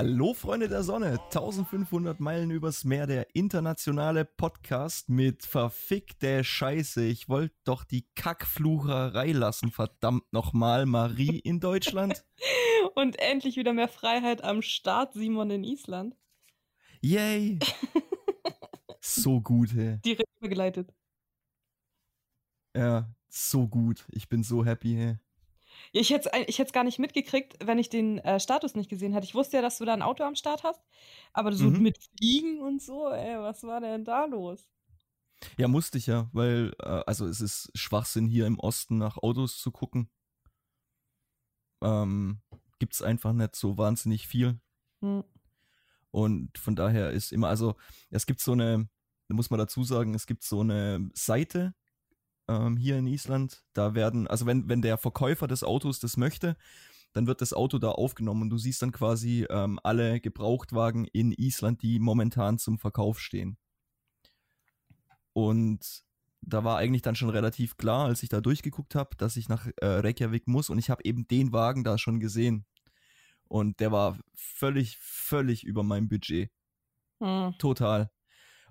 Hallo Freunde der Sonne, 1500 Meilen übers Meer, der internationale Podcast mit verfickter Scheiße. Ich wollte doch die Kackflucherei lassen, verdammt nochmal, Marie in Deutschland. Und endlich wieder mehr Freiheit am Start, Simon in Island. Yay! so gut, hey. Direkt begleitet. Ja, so gut. Ich bin so happy, hey. Ich hätte es ich gar nicht mitgekriegt, wenn ich den äh, Status nicht gesehen hätte. Ich wusste ja, dass du da ein Auto am Start hast, aber so mhm. mit Fliegen und so, ey, was war denn da los? Ja, musste ich ja, weil, äh, also es ist Schwachsinn hier im Osten nach Autos zu gucken. Ähm, Gibt es einfach nicht so wahnsinnig viel. Hm. Und von daher ist immer, also es gibt so eine, da muss man dazu sagen, es gibt so eine Seite, ähm, hier in Island. Da werden, also wenn, wenn der Verkäufer des Autos das möchte, dann wird das Auto da aufgenommen und du siehst dann quasi ähm, alle Gebrauchtwagen in Island, die momentan zum Verkauf stehen. Und da war eigentlich dann schon relativ klar, als ich da durchgeguckt habe, dass ich nach äh, Reykjavik muss und ich habe eben den Wagen da schon gesehen. Und der war völlig, völlig über meinem Budget. Hm. Total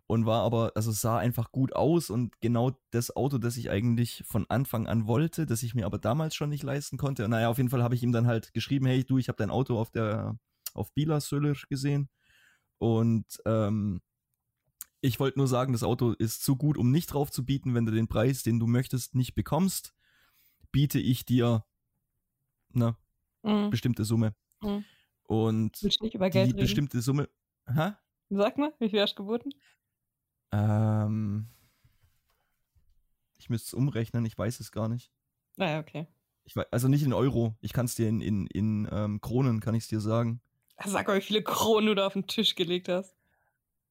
und war aber, also sah einfach gut aus und genau das Auto, das ich eigentlich von Anfang an wollte, das ich mir aber damals schon nicht leisten konnte. Und naja, auf jeden Fall habe ich ihm dann halt geschrieben, hey du, ich habe dein Auto auf der, auf Bilasöller gesehen und ähm, ich wollte nur sagen, das Auto ist zu gut, um nicht drauf zu bieten, wenn du den Preis, den du möchtest, nicht bekommst, biete ich dir eine mhm. bestimmte Summe. Mhm. Und die reden? bestimmte Summe. Hä? Sag mal, wie viel hast du geboten? Ähm, ich müsste es umrechnen, ich weiß es gar nicht. Naja, ah, okay. Ich weiß, also nicht in Euro, ich kann es dir in, in, in ähm, Kronen, kann ich es dir sagen. Sag mal, wie viele Kronen du da auf den Tisch gelegt hast.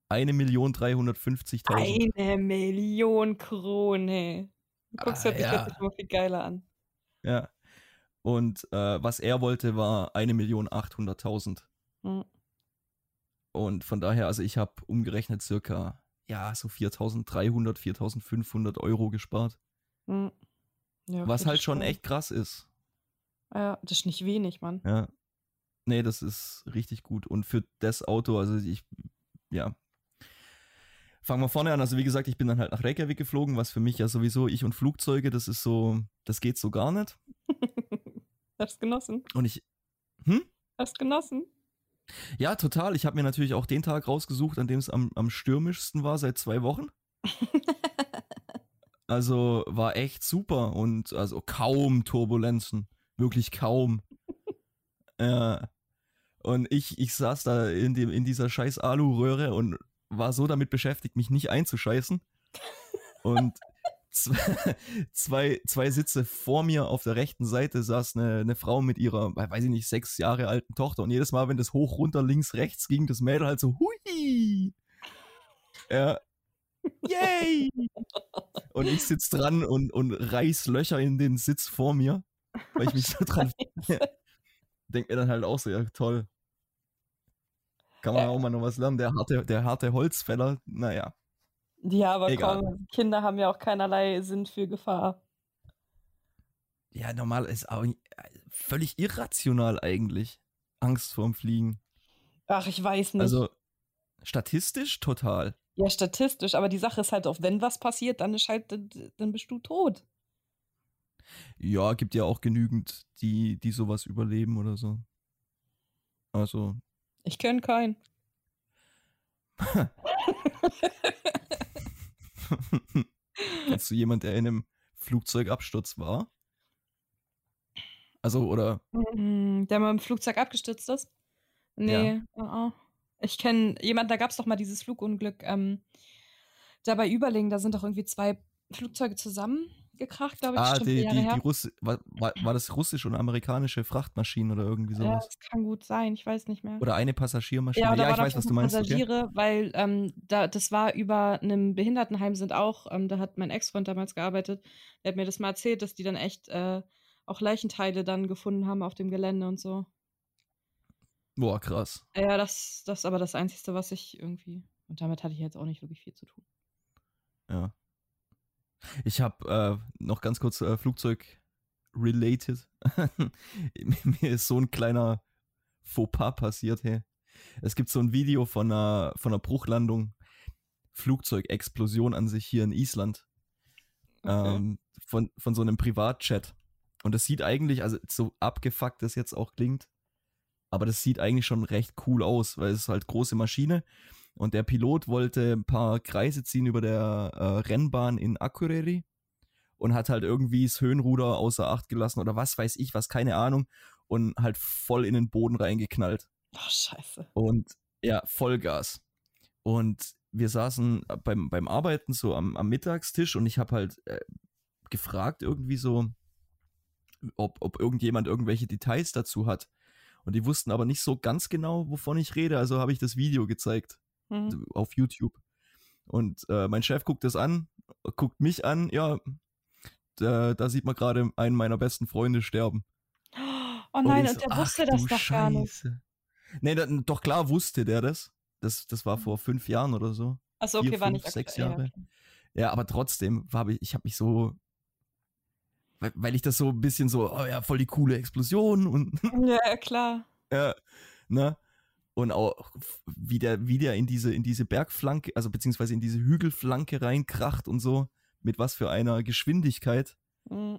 Eine Million. Eine Million Kronen. Du guckst ah, ja, ja. dich immer viel geiler an. Ja. Und äh, was er wollte, war eine Million achthunderttausend. Hm. Und von daher, also ich habe umgerechnet circa ja, so 4300, 4500 Euro gespart. Mhm. Ja, Was halt schon echt krass ist. Ja, das ist nicht wenig, Mann. Ja. Nee, das ist richtig gut. Und für das Auto, also ich, ja. Fangen wir vorne an. Also, wie gesagt, ich bin dann halt nach Reykjavik geflogen, was für mich ja sowieso, ich und Flugzeuge, das ist so, das geht so gar nicht. Hast genossen. Und ich, hm? Hast genossen. Ja, total. Ich habe mir natürlich auch den Tag rausgesucht, an dem es am, am stürmischsten war seit zwei Wochen. also war echt super und also kaum Turbulenzen. Wirklich kaum. ja. Und ich, ich saß da in, dem, in dieser scheiß Alu-Röhre und war so damit beschäftigt, mich nicht einzuscheißen. Und zwei, zwei, Sitze vor mir auf der rechten Seite saß eine, eine Frau mit ihrer, weiß ich nicht, sechs Jahre alten Tochter. Und jedes Mal, wenn das hoch, runter, links, rechts ging, das Mädel halt so, hui! Ja. Yay! Und ich sitz dran und, und reiß Löcher in den Sitz vor mir, weil ich mich so dran. Denk mir dann halt auch so, ja, toll. Kann man auch mal noch was lernen. Der harte, der harte Holzfäller, naja. Ja, aber Egal. komm, Kinder haben ja auch keinerlei Sinn für Gefahr. Ja, normal ist auch völlig irrational eigentlich. Angst vorm Fliegen. Ach, ich weiß nicht. Also statistisch total. Ja, statistisch, aber die Sache ist halt auch, wenn was passiert, dann ist halt, dann bist du tot. Ja, gibt ja auch genügend, die, die sowas überleben oder so. Also. Ich kenne keinen. Kennst du jemanden, der in einem Flugzeugabsturz war? Also, oder? Mm, der mal im Flugzeug abgestürzt ist? Nee. Ja. Uh -uh. Ich kenne jemanden, da gab es doch mal dieses Flugunglück. Ähm, da bei Überlingen, da sind doch irgendwie zwei Flugzeuge zusammen gekracht, glaube ich. Ah, die, die, die Russ war, war, war, das russische und amerikanische Frachtmaschinen oder irgendwie sowas? Ja, das kann gut sein, ich weiß nicht mehr. Oder eine Passagiermaschine. Ja, ja ich weiß, was du meinst. Passagiere, okay. weil ähm, da, das war über einem Behindertenheim sind auch, ähm, da hat mein Ex-Freund damals gearbeitet, der hat mir das mal erzählt, dass die dann echt äh, auch Leichenteile dann gefunden haben auf dem Gelände und so. Boah, krass. Ja, das, das ist aber das Einzige, was ich irgendwie. Und damit hatte ich jetzt auch nicht wirklich viel zu tun. Ja. Ich habe äh, noch ganz kurz äh, Flugzeug related. Mir ist so ein kleiner Fauxpas passiert, hey. Es gibt so ein Video von einer, von einer Bruchlandung, Flugzeugexplosion an sich hier in Island. Okay. Ähm, von, von so einem Privatchat. Und das sieht eigentlich, also so abgefuckt das jetzt auch klingt, aber das sieht eigentlich schon recht cool aus, weil es ist halt große Maschine und der Pilot wollte ein paar Kreise ziehen über der äh, Rennbahn in Akureyri und hat halt irgendwie das Höhenruder außer Acht gelassen oder was weiß ich, was, keine Ahnung und halt voll in den Boden reingeknallt. Oh, scheiße. Und ja, Vollgas. Und wir saßen beim, beim Arbeiten so am, am Mittagstisch und ich habe halt äh, gefragt irgendwie so, ob, ob irgendjemand irgendwelche Details dazu hat. Und die wussten aber nicht so ganz genau, wovon ich rede, also habe ich das Video gezeigt Hm. auf YouTube. Und äh, mein Chef guckt das an, guckt mich an, ja, da, da sieht man gerade einen meiner besten Freunde sterben. Oh nein, und so, der wusste ach das doch gar nicht. Scheiße. Nee, da, doch klar wusste der das. Das, das war vor fünf Jahren oder so. Achso, vier, okay, war fünf, nicht sechs aktuell, Jahre. Ja, okay. Ja, aber trotzdem habe ich, ich habe mich so, weil, weil ich das so ein bisschen so, oh ja, voll die coole Explosion und ja, klar. ja, ne? Und auch wie der, wie der in diese, in diese Bergflanke, also beziehungsweise in diese Hügelflanke reinkracht und so, mit was für einer Geschwindigkeit, Hm.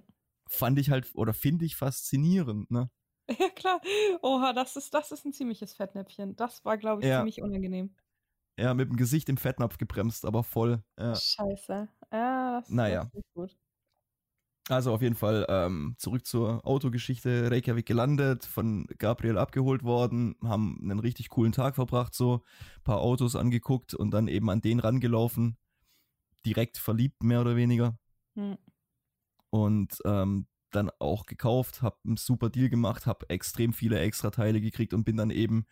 fand ich halt, oder finde ich faszinierend, ne? Ja, klar. Oha, das ist, das ist ein ziemliches Fettnäpfchen. Das war, glaube ich, Ja. ziemlich unangenehm. Ja, mit dem Gesicht im Fettnapf gebremst, aber voll. Ja. Scheiße. Ja, das, Naja. ist gut. Also auf jeden Fall ähm, zurück zur Autogeschichte. Reykjavik gelandet, von Gabriel abgeholt worden, haben einen richtig coolen Tag verbracht, so paar Autos angeguckt und dann eben an den rangelaufen, direkt verliebt mehr oder weniger Hm. und ähm, dann auch gekauft, hab einen super Deal gemacht, hab extrem viele extra Teile gekriegt und bin dann eben,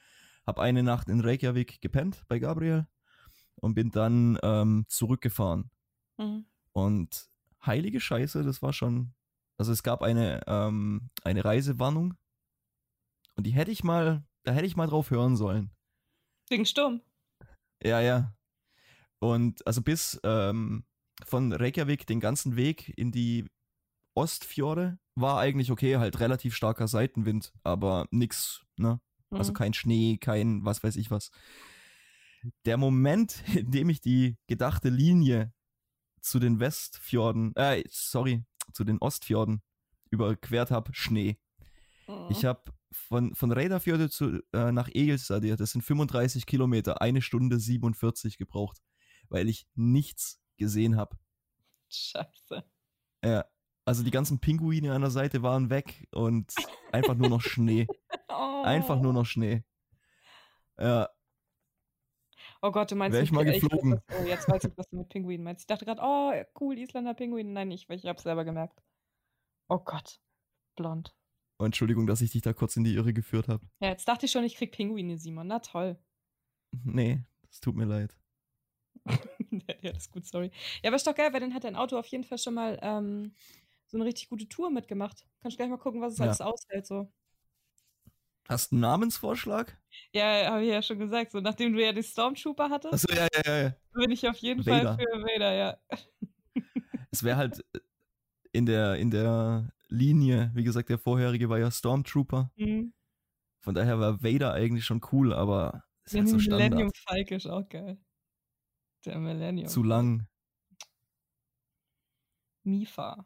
hab eine Nacht in Reykjavik gepennt bei Gabriel und bin dann ähm, zurückgefahren. Mhm. Und heilige Scheiße, das war schon. Also es gab eine, ähm, eine Reisewarnung. Und die hätte ich mal, da hätte ich mal drauf hören sollen. Wegen Sturm. Ja, ja. Und also bis ähm, von Reykjavik den ganzen Weg in die Ostfjorde war eigentlich okay, halt relativ starker Seitenwind, aber nix, ne? Also Mhm. kein Schnee, kein was weiß ich was. Der Moment, in dem ich die gedachte Linie zu den Westfjorden, äh, sorry, zu den Ostfjorden überquert habe, Schnee. Mhm. Ich habe von, von Reyðarfjörde zu, äh, nach Egilsstadir, das sind 35 Kilometer, eine Stunde 47 gebraucht, weil ich nichts gesehen habe. Scheiße. Ja, also die ganzen Pinguine an der Seite waren weg und einfach nur noch Schnee. Oh. Einfach nur noch Schnee. Ja, Oh Gott, du meinst Wär ich mal geflogen. was- oh, jetzt weiß ich, was du mit Pinguinen meinst. Ich dachte gerade, oh, cool, Isländer Pinguin. Nein, ich, ich habe selber gemerkt. Oh Gott. Blond. oh, Entschuldigung, dass ich dich da kurz in die Irre geführt habe. Ja, jetzt dachte ich schon, ich krieg Pinguine, Simon. Na toll. Nee, das tut mir leid. ja, ja, das ist gut, sorry. Ja, aber ist doch geil, weil dann hat dein Auto auf jeden Fall schon mal ähm, so eine richtig gute Tour mitgemacht. Kannst du gleich mal gucken, was es Ja. alles aushält, so. Hast du einen Namensvorschlag? Ja, habe ich ja schon gesagt. So, nachdem du ja die Stormtrooper hattest, Achso, ja, ja, ja, bin ich auf jeden Vader. Fall für Vader, ja. Es wäre halt äh, in der, in der Linie, wie gesagt, der vorherige war ja Stormtrooper. Mhm. Von daher war Vader eigentlich schon cool, aber ist Der halt so Millennium Standard. Falke ist auch geil. Der Millennium. Zu lang. Mifa.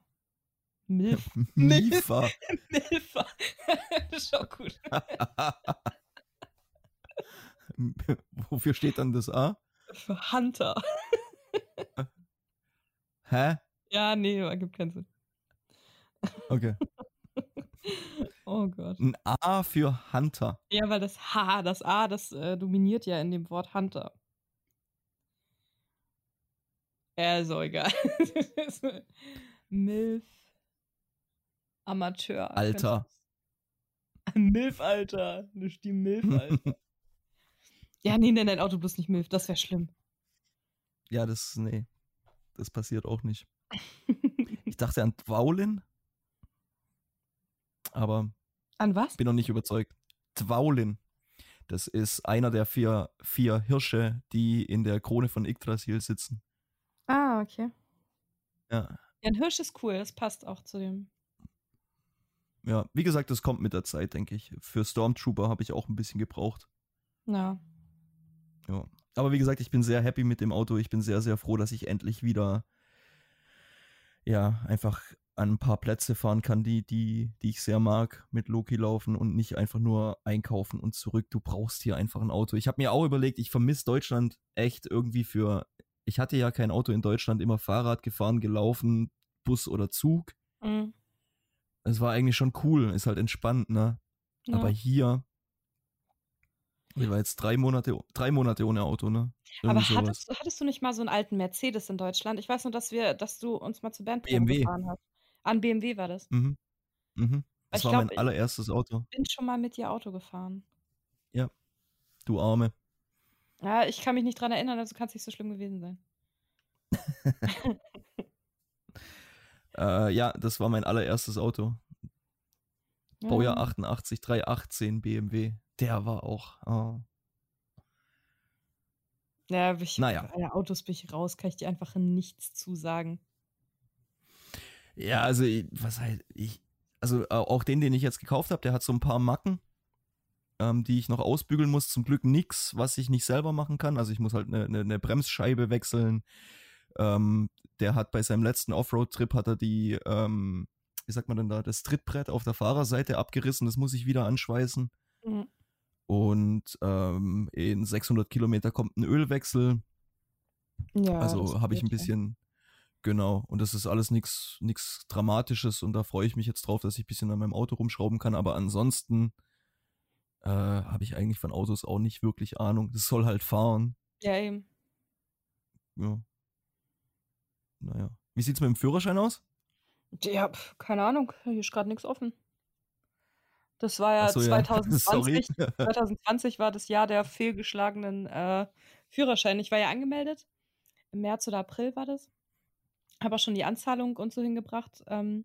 Milf. Mifa. Milfa. das ist auch gut. Wofür steht dann das A? Für Hunter. Hä? Ja, nee, ergibt keinen Sinn. Okay. Oh Gott. Ein A für Hunter. Ja, weil das H, das A, das äh, dominiert ja in dem Wort Hunter. Auch egal. Milf. Amateur. Alter. Milf, Alter. Nicht die Milf, Alter. ja, nee, nenn dein Auto bloß nicht Milf, das wäre schlimm. Ja, das, nee. Das passiert auch nicht. Ich dachte an Dwaulin. Aber An was? bin noch nicht überzeugt. Dwaulin. Das ist einer der vier, vier Hirsche, die in der Krone von Yggdrasil sitzen. Ah, okay. Ja, Ja, ein Hirsch ist cool, das passt auch zu dem. Ja. Wie gesagt, das kommt mit der Zeit, denke ich. Für Stormtrooper habe ich auch ein bisschen gebraucht. Ja. Ja. Aber wie gesagt, ich bin sehr happy mit dem Auto. Ich bin sehr, sehr froh, dass ich endlich wieder ja, einfach an ein paar Plätze fahren kann, die, die, die ich sehr mag, mit Loki laufen und nicht einfach nur einkaufen und zurück. Du brauchst hier einfach ein Auto. Ich habe mir auch überlegt, ich vermisse Deutschland echt irgendwie für. Ich hatte ja kein Auto in Deutschland, immer Fahrrad gefahren, gelaufen, Bus oder Zug. Mhm. Es war eigentlich schon cool, ist halt entspannt, ne? Ja. Aber hier, ich war jetzt drei Monate, drei Monate ohne Auto, ne? Aber Irgendwie sowas. hattest, du- hattest du nicht mal so einen alten Mercedes in Deutschland? Ich weiß nur, dass wir, dass du uns mal zur Bandprobe BMW. gefahren hast. An BMW war das. Mhm. Mhm. Das Ich war glaub, mein ich- allererstes Auto. Bin schon mal mit dir Auto gefahren. Du Arme. Ja, ich kann mich nicht dran erinnern, also kann es nicht so schlimm gewesen sein. Äh, ja, das war mein allererstes Auto. Baujahr Ja. 88, 318 BMW. Der war auch. Oh. Ja, ich, Naja. Ja, Autos bin ich raus, kann ich dir einfach nichts zu sagen. Ja, also, ich- was heißt, ich, also auch den, den ich jetzt gekauft habe, der hat so ein paar Macken, ähm, die ich noch ausbügeln muss. Zum Glück nix, was ich nicht selber machen kann. Also, ich muss halt eine, eine, eine Bremsscheibe wechseln. Ähm, der hat bei seinem letzten Offroad-Trip hat er die, ähm, wie sagt man denn da, das Trittbrett auf der Fahrerseite abgerissen. Das muss ich wieder anschweißen. Mhm. Und ähm, in 600 Kilometer kommt ein Ölwechsel. Ja, Also habe ich ein bisschen, genau, und das ist alles nichts nichts Dramatisches und da freue ich mich jetzt drauf, dass ich ein bisschen an meinem Auto rumschrauben kann, aber ansonsten äh, habe ich eigentlich von Autos auch nicht wirklich Ahnung. Das soll halt fahren. Ja, eben. Ja. Naja. Wie sieht's mit dem Führerschein aus? Ja, pf, keine Ahnung, hier ist gerade nichts offen. Das war ja so, ja. 2020. Sorry. 2020 war das Jahr der fehlgeschlagenen äh, Führerscheine. Ich war ja angemeldet. Im März oder April war das. Habe auch schon die Anzahlung und so hingebracht. Ähm,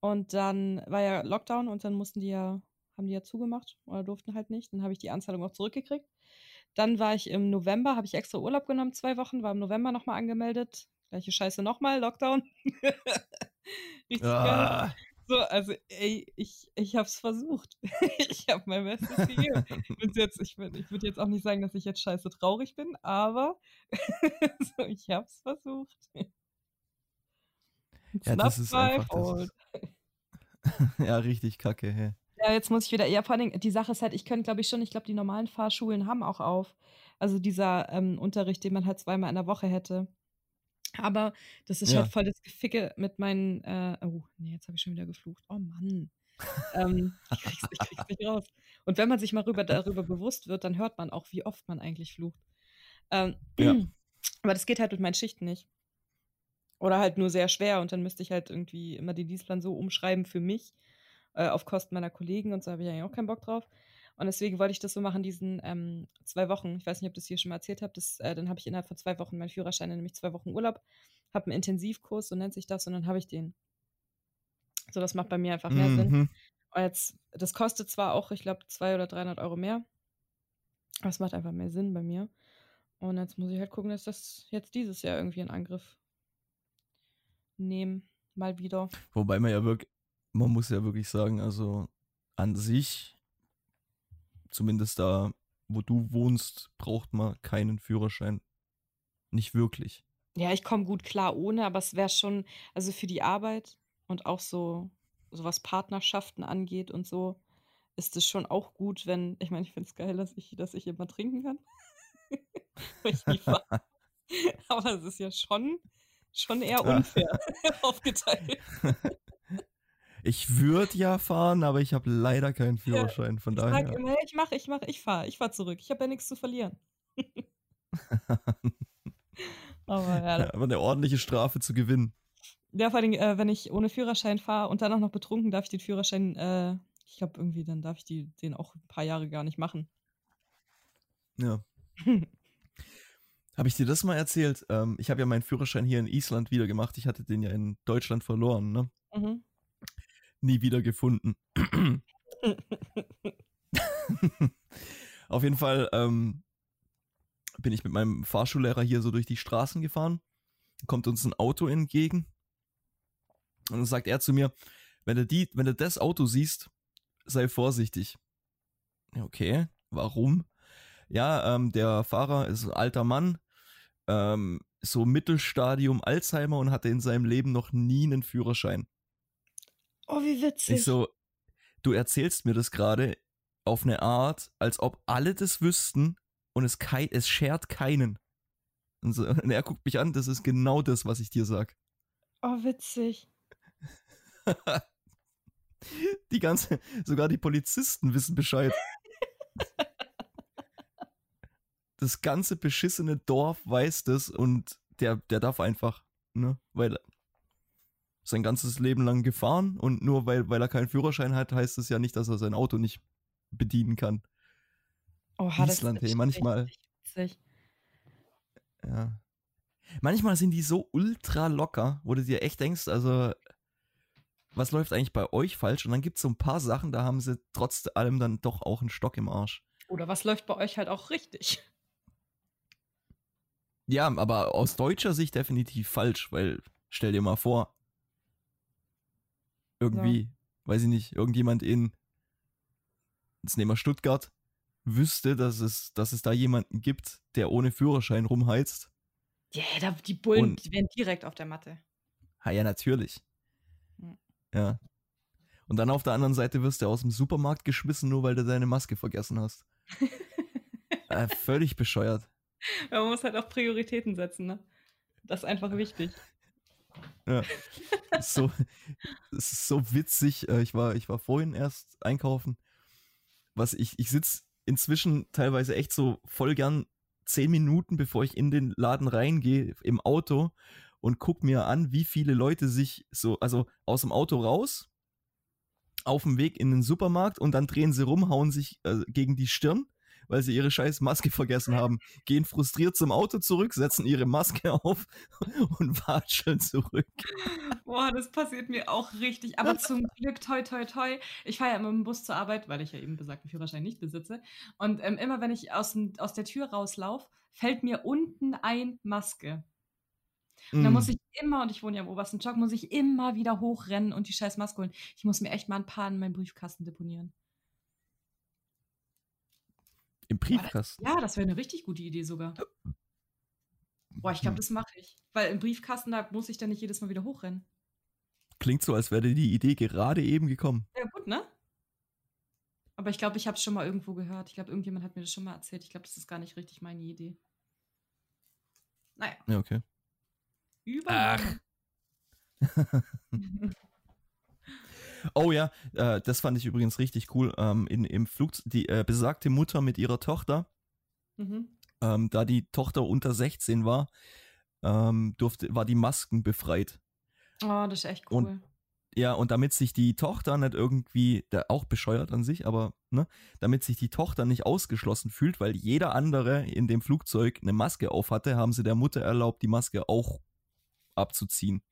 und dann war ja Lockdown und dann mussten die ja, haben die ja zugemacht oder durften halt nicht. Dann habe ich die Anzahlung auch zurückgekriegt. Dann war ich im November, habe ich extra Urlaub genommen, zwei Wochen, war im November nochmal angemeldet. Gleiche Scheiße nochmal, Lockdown. Richtig geil. Ah, So, also, ey, ich, ich hab's versucht. ich hab mein Bestes gegeben. Jetzt, ich ich würde jetzt auch nicht sagen, dass ich jetzt scheiße traurig bin, aber so, ich hab's versucht. Ja, das ist einfach- das fault. ja, richtig kacke, hä. Ja, jetzt muss ich wieder eher, vor allem, die Sache ist halt, ich könnte, glaube ich, schon, ich glaube, die normalen Fahrschulen haben auch auf. Also dieser ähm, Unterricht, den man halt zweimal in der Woche hätte. Aber das ist Ja. halt voll das Geficke mit meinen, äh, oh, nee, jetzt habe ich schon wieder geflucht. Oh Mann. ähm, ich, krieg's, ich krieg's nicht raus. Und wenn man sich mal rüber, darüber bewusst wird, dann hört man auch, wie oft man eigentlich flucht. Ähm, Ja. Aber das geht halt mit meinen Schichten nicht. Oder halt nur sehr schwer und dann müsste ich halt irgendwie immer den Dienstplan so umschreiben für mich, äh, auf Kosten meiner Kollegen und so habe ich eigentlich auch keinen Bock drauf. Und deswegen wollte ich das so machen, diesen ähm, zwei Wochen. Ich weiß nicht, ob das hier schon mal erzählt habe. Das, äh, dann habe ich innerhalb von zwei Wochen meinen Führerschein, nämlich zwei Wochen Urlaub, habe einen Intensivkurs, so nennt sich das, und dann habe ich den. So, das macht bei mir einfach mehr Sinn. Mhm. Und jetzt, das kostet zwar auch, ich glaube, 200 oder 300 Euro mehr, aber es macht einfach mehr Sinn bei mir. Und jetzt muss ich halt gucken, dass das jetzt dieses Jahr irgendwie in Angriff nehmen. Mal wieder. Wobei man ja wirklich, man muss ja wirklich sagen, also an sich, zumindest da, wo du wohnst, braucht man keinen Führerschein. Nicht wirklich. Ja, ich komme gut klar ohne, aber es wäre schon, also für die Arbeit und auch so, so was Partnerschaften angeht und so, ist es schon auch gut, wenn, ich meine, ich finde es geil, dass ich, dass ich immer trinken kann. Aber es ist ja schon, schon eher unfair aufgeteilt. Ich würde ja fahren, aber ich habe leider keinen Führerschein, von Ich sag daher. immer, ich mache, ich mache, ich fahre, ich fahre zurück. Ich habe ja nichts zu verlieren. aber ja, Ja, aber eine ordentliche Strafe zu gewinnen. Ja, vor allem, äh, wenn ich ohne Führerschein fahre und dann auch noch betrunken, darf ich den Führerschein, äh, ich glaube irgendwie, dann darf ich die, den auch ein paar Jahre gar nicht machen. Ja. Habe ich dir das mal erzählt? Ähm, ich habe ja meinen Führerschein hier in Island wieder gemacht. Ich hatte den ja in Deutschland verloren, ne? mhm. Nie wieder gefunden. Auf jeden Fall ähm, bin ich mit meinem Fahrschullehrer hier so durch die Straßen gefahren. Kommt uns ein Auto entgegen. Und dann sagt er zu mir, wenn du, die, wenn du das Auto siehst, sei vorsichtig. Okay, warum? Ja, ähm, der Fahrer ist ein alter Mann, ähm, so Mittelstadium Alzheimer und hatte in seinem Leben noch nie einen Führerschein. Oh, wie witzig. Ich so, du erzählst mir das gerade auf eine Art, als ob alle das wüssten und es, kei es schert keinen. Und, so, und er guckt mich an, das ist genau das, was ich dir sag. Oh, witzig. die ganze, sogar die Polizisten wissen Bescheid. das ganze beschissene Dorf weiß das und der, der darf einfach, ne, weil sein ganzes Leben lang gefahren und nur weil, weil er keinen Führerschein hat, heißt das ja nicht, dass er sein Auto nicht bedienen kann. Oha, Island, das hey, manchmal. Ja. Manchmal sind die so ultra locker, wo du dir echt denkst, also, was läuft eigentlich bei euch falsch? Und dann gibt es so ein paar Sachen, da haben sie trotz allem dann doch auch einen Stock im Arsch. Oder was läuft bei euch halt auch richtig? Ja, aber aus deutscher Sicht definitiv falsch, weil stell dir mal vor, irgendwie, ja. weiß ich nicht, irgendjemand in, jetzt nehmen wir Stuttgart, wüsste, dass es, dass es da jemanden gibt, der ohne Führerschein rumheizt. Ja, yeah, die Bullen, Und, die wären direkt auf der Matte. Ha, ja, natürlich. Hm. Ja. Und dann auf der anderen Seite wirst du aus dem Supermarkt geschmissen, nur weil du deine Maske vergessen hast. äh, völlig bescheuert. Man muss halt auch Prioritäten setzen, ne? Das ist einfach wichtig. Ja. so, es ist so witzig. Äh, ich war, ich war vorhin erst einkaufen. Was ich, ich sitze inzwischen teilweise echt so voll gern zehn Minuten, bevor ich in den Laden reingehe, im Auto und guck mir an, wie viele Leute sich so, also aus dem Auto raus, auf dem Weg in den Supermarkt und dann drehen sie rum, hauen sich äh, gegen die Stirn weil sie ihre scheiß Maske vergessen haben, gehen frustriert zum Auto zurück, setzen ihre Maske auf und watscheln zurück. Boah, das passiert mir auch richtig. Aber zum Glück, toi, toi, toi. Ich fahre ja immer im Bus zur Arbeit, weil ich ja eben besagten Führerschein nicht besitze. Und ähm, immer wenn ich aus, aus der Tür rauslaufe, fällt mir unten ein Maske. Und dann muss mm. ich immer, und ich wohne ja im obersten Stock, muss ich immer wieder hochrennen und die scheiß Maske holen. Ich muss mir echt mal ein paar in meinen Briefkasten deponieren. Im Briefkasten? Ja, das wäre eine richtig gute Idee sogar. Boah, ich glaube, das mache ich. Weil im Briefkasten, da muss ich dann nicht jedes Mal wieder hochrennen. Klingt so, als wäre die Idee gerade eben gekommen. Ja, gut, ne? Aber ich glaube, ich habe es schon mal irgendwo gehört. Ich glaube, irgendjemand hat mir das schon mal erzählt. Ich glaube, das ist gar nicht richtig meine Idee. Naja. Ja, okay. Überall. Oh ja, äh, das fand ich übrigens richtig cool. Ähm, in, Im Flug, die äh, besagte Mutter mit ihrer Tochter, mhm. ähm, da die Tochter unter 16 war, ähm, durfte, war die Masken befreit. Oh, das ist echt cool. Und, ja, und damit sich die Tochter nicht irgendwie, der auch bescheuert an sich, aber ne, damit sich die Tochter nicht ausgeschlossen fühlt, weil jeder andere in dem Flugzeug eine Maske auf hatte, haben sie der Mutter erlaubt, die Maske auch abzuziehen.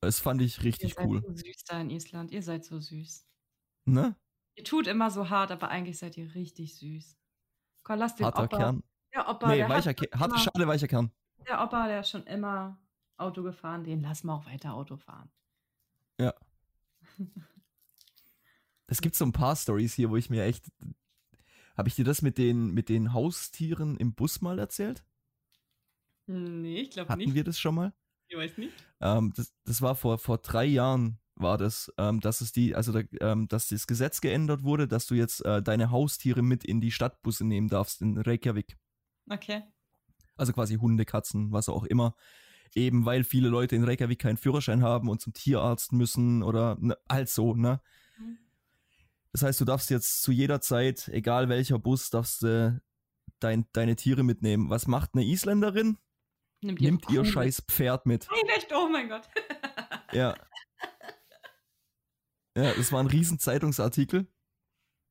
Das fand ich richtig cool. Ihr seid so süß da in Island. Ihr seid so süß. Ne? Ihr tut immer so hart, aber eigentlich seid ihr richtig süß. Komm, lass den Harter Opa. Kern. Der Opa, nee, der weicher Kern. Harte Schale, weicher Kern. Der Opa, der ist schon immer Auto gefahren. Den lassen wir auch weiter Auto fahren. Ja. es gibt so ein paar Stories hier, wo ich mir echt. Habe ich dir das mit den, mit den Haustieren im Bus mal erzählt? Nee, ich glaube nicht. Hatten wir das schon mal? Ich weiß nicht. Ähm, das, das war vor, vor drei Jahren war das, ähm, dass es die, also da, ähm, dass das Gesetz geändert wurde, dass du jetzt äh, deine Haustiere mit in die Stadtbusse nehmen darfst in Reykjavik. Okay. Also quasi Hunde, Katzen, was auch immer. Eben weil viele Leute in Reykjavik keinen Führerschein haben und zum Tierarzt müssen oder ne, halt so, ne? Mhm. Das heißt, du darfst jetzt zu jeder Zeit, egal welcher Bus, darfst du äh, dein, deine Tiere mitnehmen. Was macht eine Isländerin? Nimmt, Nimmt ihr, scheiß Pferd mit. Nein, echt? Oh mein Gott. ja. Ja, das war ein riesen Zeitungsartikel,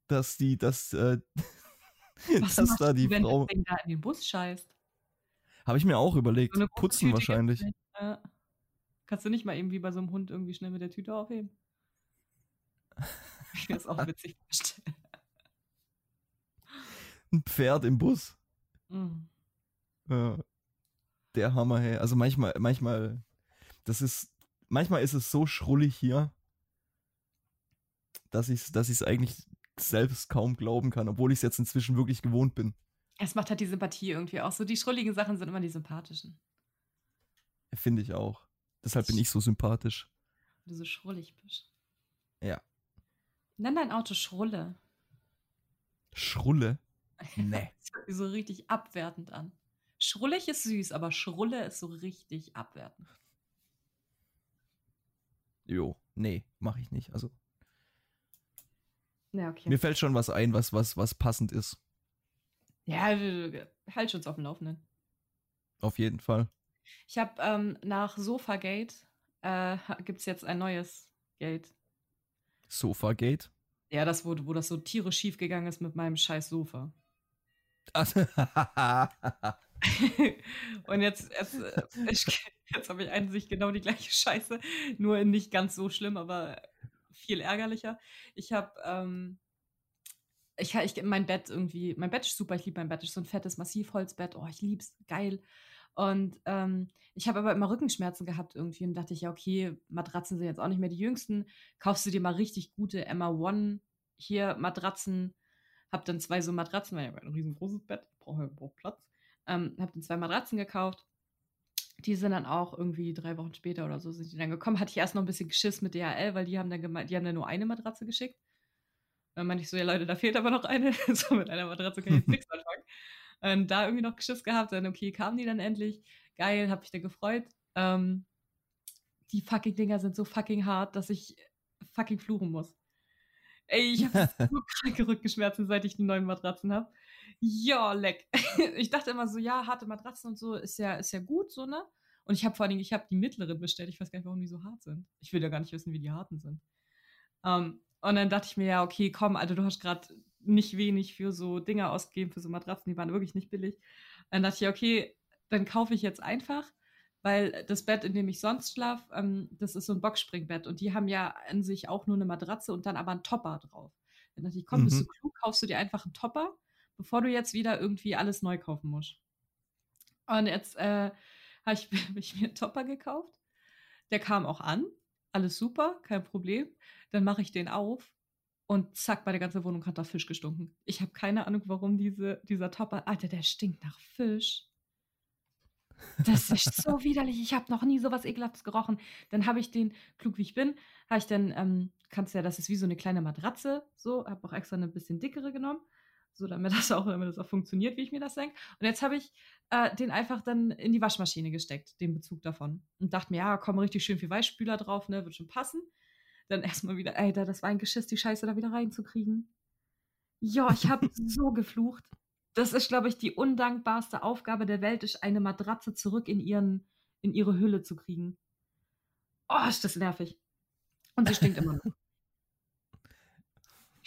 dass die, dass, äh, Was dass da die du, wenn Frau. Wenn da in den Bus scheißt? Habe ich mir auch überlegt. So Putzen wahrscheinlich. Ja. Kannst du nicht mal eben wie bei so einem Hund irgendwie schnell mit der Tüte aufheben? Ich das auch witzig vorstellen. Ein Pferd im Bus. Mhm. Ja der Hammer, hey. Also manchmal, manchmal, das ist, manchmal ist es so schrullig hier, dass ich es dass eigentlich selbst kaum glauben kann, obwohl ich es jetzt inzwischen wirklich gewohnt bin. Es macht halt die Sympathie irgendwie auch so. Die schrulligen Sachen sind immer die sympathischen. Finde ich auch. Deshalb bin ich so sympathisch. Du so schrullig bist. Ja. Nenn dein Auto Schrulle. Schrulle? Nee. Das hört sich so richtig abwertend an. Schrullig ist süß, aber Schrulle ist so richtig abwertend. Jo, nee, mache ich nicht. Also. Ja, okay. Mir fällt schon was ein, was, was, was passend ist. Ja, halt uns auf dem Laufenden. Auf jeden Fall. Ich habe ähm, nach Sofagate äh, gibt es jetzt ein neues Gate. Sofagate? Ja, das, wo, wo das so tierisch schief gegangen ist mit meinem scheiß Sofa. Und jetzt, jetzt, jetzt habe ich eigentlich genau die gleiche Scheiße, nur nicht ganz so schlimm, aber viel ärgerlicher. Ich habe, ähm, ich, ich, mein Bett irgendwie, mein Bett ist super, ich liebe mein Bett, ist so ein fettes Massivholzbett, oh, ich lieb's, geil. Und ähm, ich habe aber immer Rückenschmerzen gehabt irgendwie und dachte ich, ja, okay, Matratzen sind jetzt auch nicht mehr die jüngsten. Kaufst du dir mal richtig gute Emma One hier Matratzen. Hab dann zwei so Matratzen, weil ich habe ein riesengroßes Bett, brauche brauch Platz. Ähm, hab dann zwei Matratzen gekauft. Die sind dann auch irgendwie drei Wochen später oder so sind die dann gekommen. Hatte ich erst noch ein bisschen Geschiss mit DHL, weil die haben dann gemeint, die haben dann nur eine Matratze geschickt. Dann meinte ich so, ja Leute, da fehlt aber noch eine. so mit einer Matratze kann ich jetzt nichts anfangen. Und da irgendwie noch Geschiss gehabt, dann okay, kamen die dann endlich. Geil, hab mich da gefreut. Ähm, die fucking Dinger sind so fucking hart, dass ich fucking fluchen muss. Ey, ich habe so kranke Rückenschmerzen, seit ich die neuen Matratzen habe. Ja, leck. Ich dachte immer so, ja, harte Matratzen und so ist ja, ist ja gut, so, ne? Und ich habe vor allen Dingen, ich habe die mittleren bestellt. Ich weiß gar nicht, warum die so hart sind. Ich will ja gar nicht wissen, wie die harten sind. Um, und dann dachte ich mir, ja, okay, komm, Alter, du hast gerade nicht wenig für so Dinger ausgegeben, für so Matratzen, die waren wirklich nicht billig. Dann dachte ich, okay, dann kaufe ich jetzt einfach, weil das Bett, in dem ich sonst schlafe, ähm, das ist so ein Boxspringbett und die haben ja an sich auch nur eine Matratze und dann aber einen Topper drauf. Dann dachte ich, komm, mhm. bist du klug, kaufst du dir einfach einen Topper, bevor du jetzt wieder irgendwie alles neu kaufen musst. Und jetzt äh, habe ich, hab ich mir einen Topper gekauft. Der kam auch an, alles super, kein Problem. Dann mache ich den auf und zack, meine ganze Wohnung hat nach Fisch gestunken. Ich habe keine Ahnung, warum diese, dieser Topper. Alter, der stinkt nach Fisch. Das ist so widerlich. Ich habe noch nie sowas ekelhaftes gerochen. Dann habe ich den, klug wie ich bin, habe ich dann, ähm, kannst ja, das ist wie so eine kleine Matratze, so, habe auch extra eine bisschen dickere genommen, so damit das auch, damit das auch funktioniert, wie ich mir das denke. Und jetzt habe ich äh, den einfach dann in die Waschmaschine gesteckt, den Bezug davon. Und dachte mir, ja, komm, richtig schön viel Weichspüler drauf, ne, wird schon passen dann erstmal wieder, ey, da, das war ein Geschiss, die Scheiße da wieder reinzukriegen. Ja, ich habe so geflucht. Das ist, glaube ich, die undankbarste Aufgabe der Welt, ist eine Matratze zurück in, ihren, in ihre Hülle zu kriegen. Oh, ist das nervig. Und sie stinkt immer noch.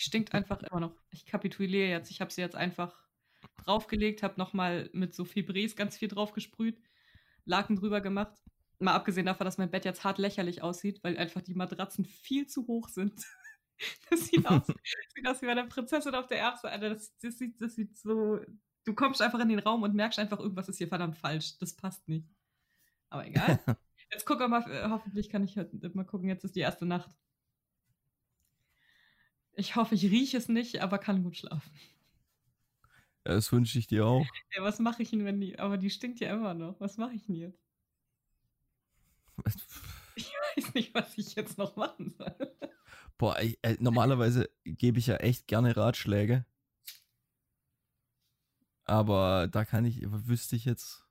Stinkt einfach immer noch. Ich kapituliere jetzt. Ich habe sie jetzt einfach draufgelegt, habe nochmal mit so Fibres ganz viel draufgesprüht, Laken drüber gemacht Mal abgesehen davon, dass mein Bett jetzt hart lächerlich aussieht, weil einfach die Matratzen viel zu hoch sind. Das sieht aus, sieht aus wie bei einer Prinzessin auf der Erbse. Alter, das, das, sieht, das sieht so. Du kommst einfach in den Raum und merkst einfach, irgendwas ist hier verdammt falsch. Das passt nicht. Aber egal. Jetzt gucken wir mal, äh, hoffentlich kann ich mal gucken, jetzt ist die erste Nacht. Ich hoffe, ich rieche es nicht, aber kann gut schlafen. Ja, das wünsche ich dir auch. Ja, was mache ich denn, wenn die. Aber die stinkt ja immer noch. Was mache ich denn jetzt? Ich weiß nicht, was ich jetzt noch machen soll. Boah, ich, äh, normalerweise gebe ich ja echt gerne Ratschläge. Aber da kann ich, wüsste ich jetzt.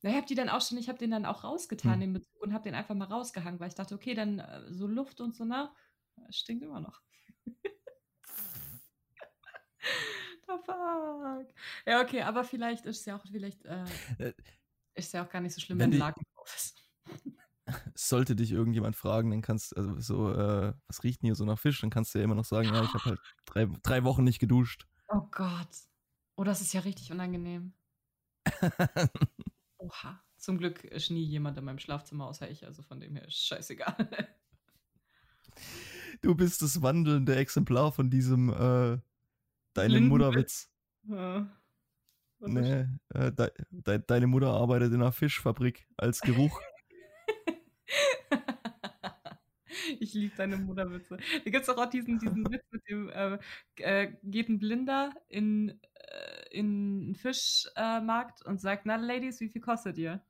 Na, ich habe die dann auch schon, ich habe den dann auch rausgetan, hm. den Bezug, und habe den einfach mal rausgehangen, weil ich dachte, okay, dann äh, so Luft und so, na, stinkt immer noch. The fuck. Ja, okay, aber vielleicht ist es ja auch, vielleicht äh, äh ist ja auch gar nicht so schlimm, wenn, wenn Laken drauf ist. Sollte dich irgendjemand fragen, dann kannst du, also so, äh, was riecht denn hier so nach Fisch? Dann kannst du ja immer noch sagen, ja, ich habe halt drei, drei Wochen nicht geduscht. Oh Gott. Oh, das ist ja richtig unangenehm. Oha. Zum Glück ist nie jemand in meinem Schlafzimmer außer ich, also von dem her ist scheißegal. Du bist das wandelnde Exemplar von diesem äh, deine Mutterwitz. Ja. Nee, äh, de, de, deine Mutter arbeitet in einer Fischfabrik als Geruch. Ich liebe deine Mutterwitze. Da gibt es auch, auch diesen, diesen Witz mit dem, äh, äh, geht ein Blinder in, äh, in einen Fischmarkt und sagt, na Ladies, wie viel kostet ihr?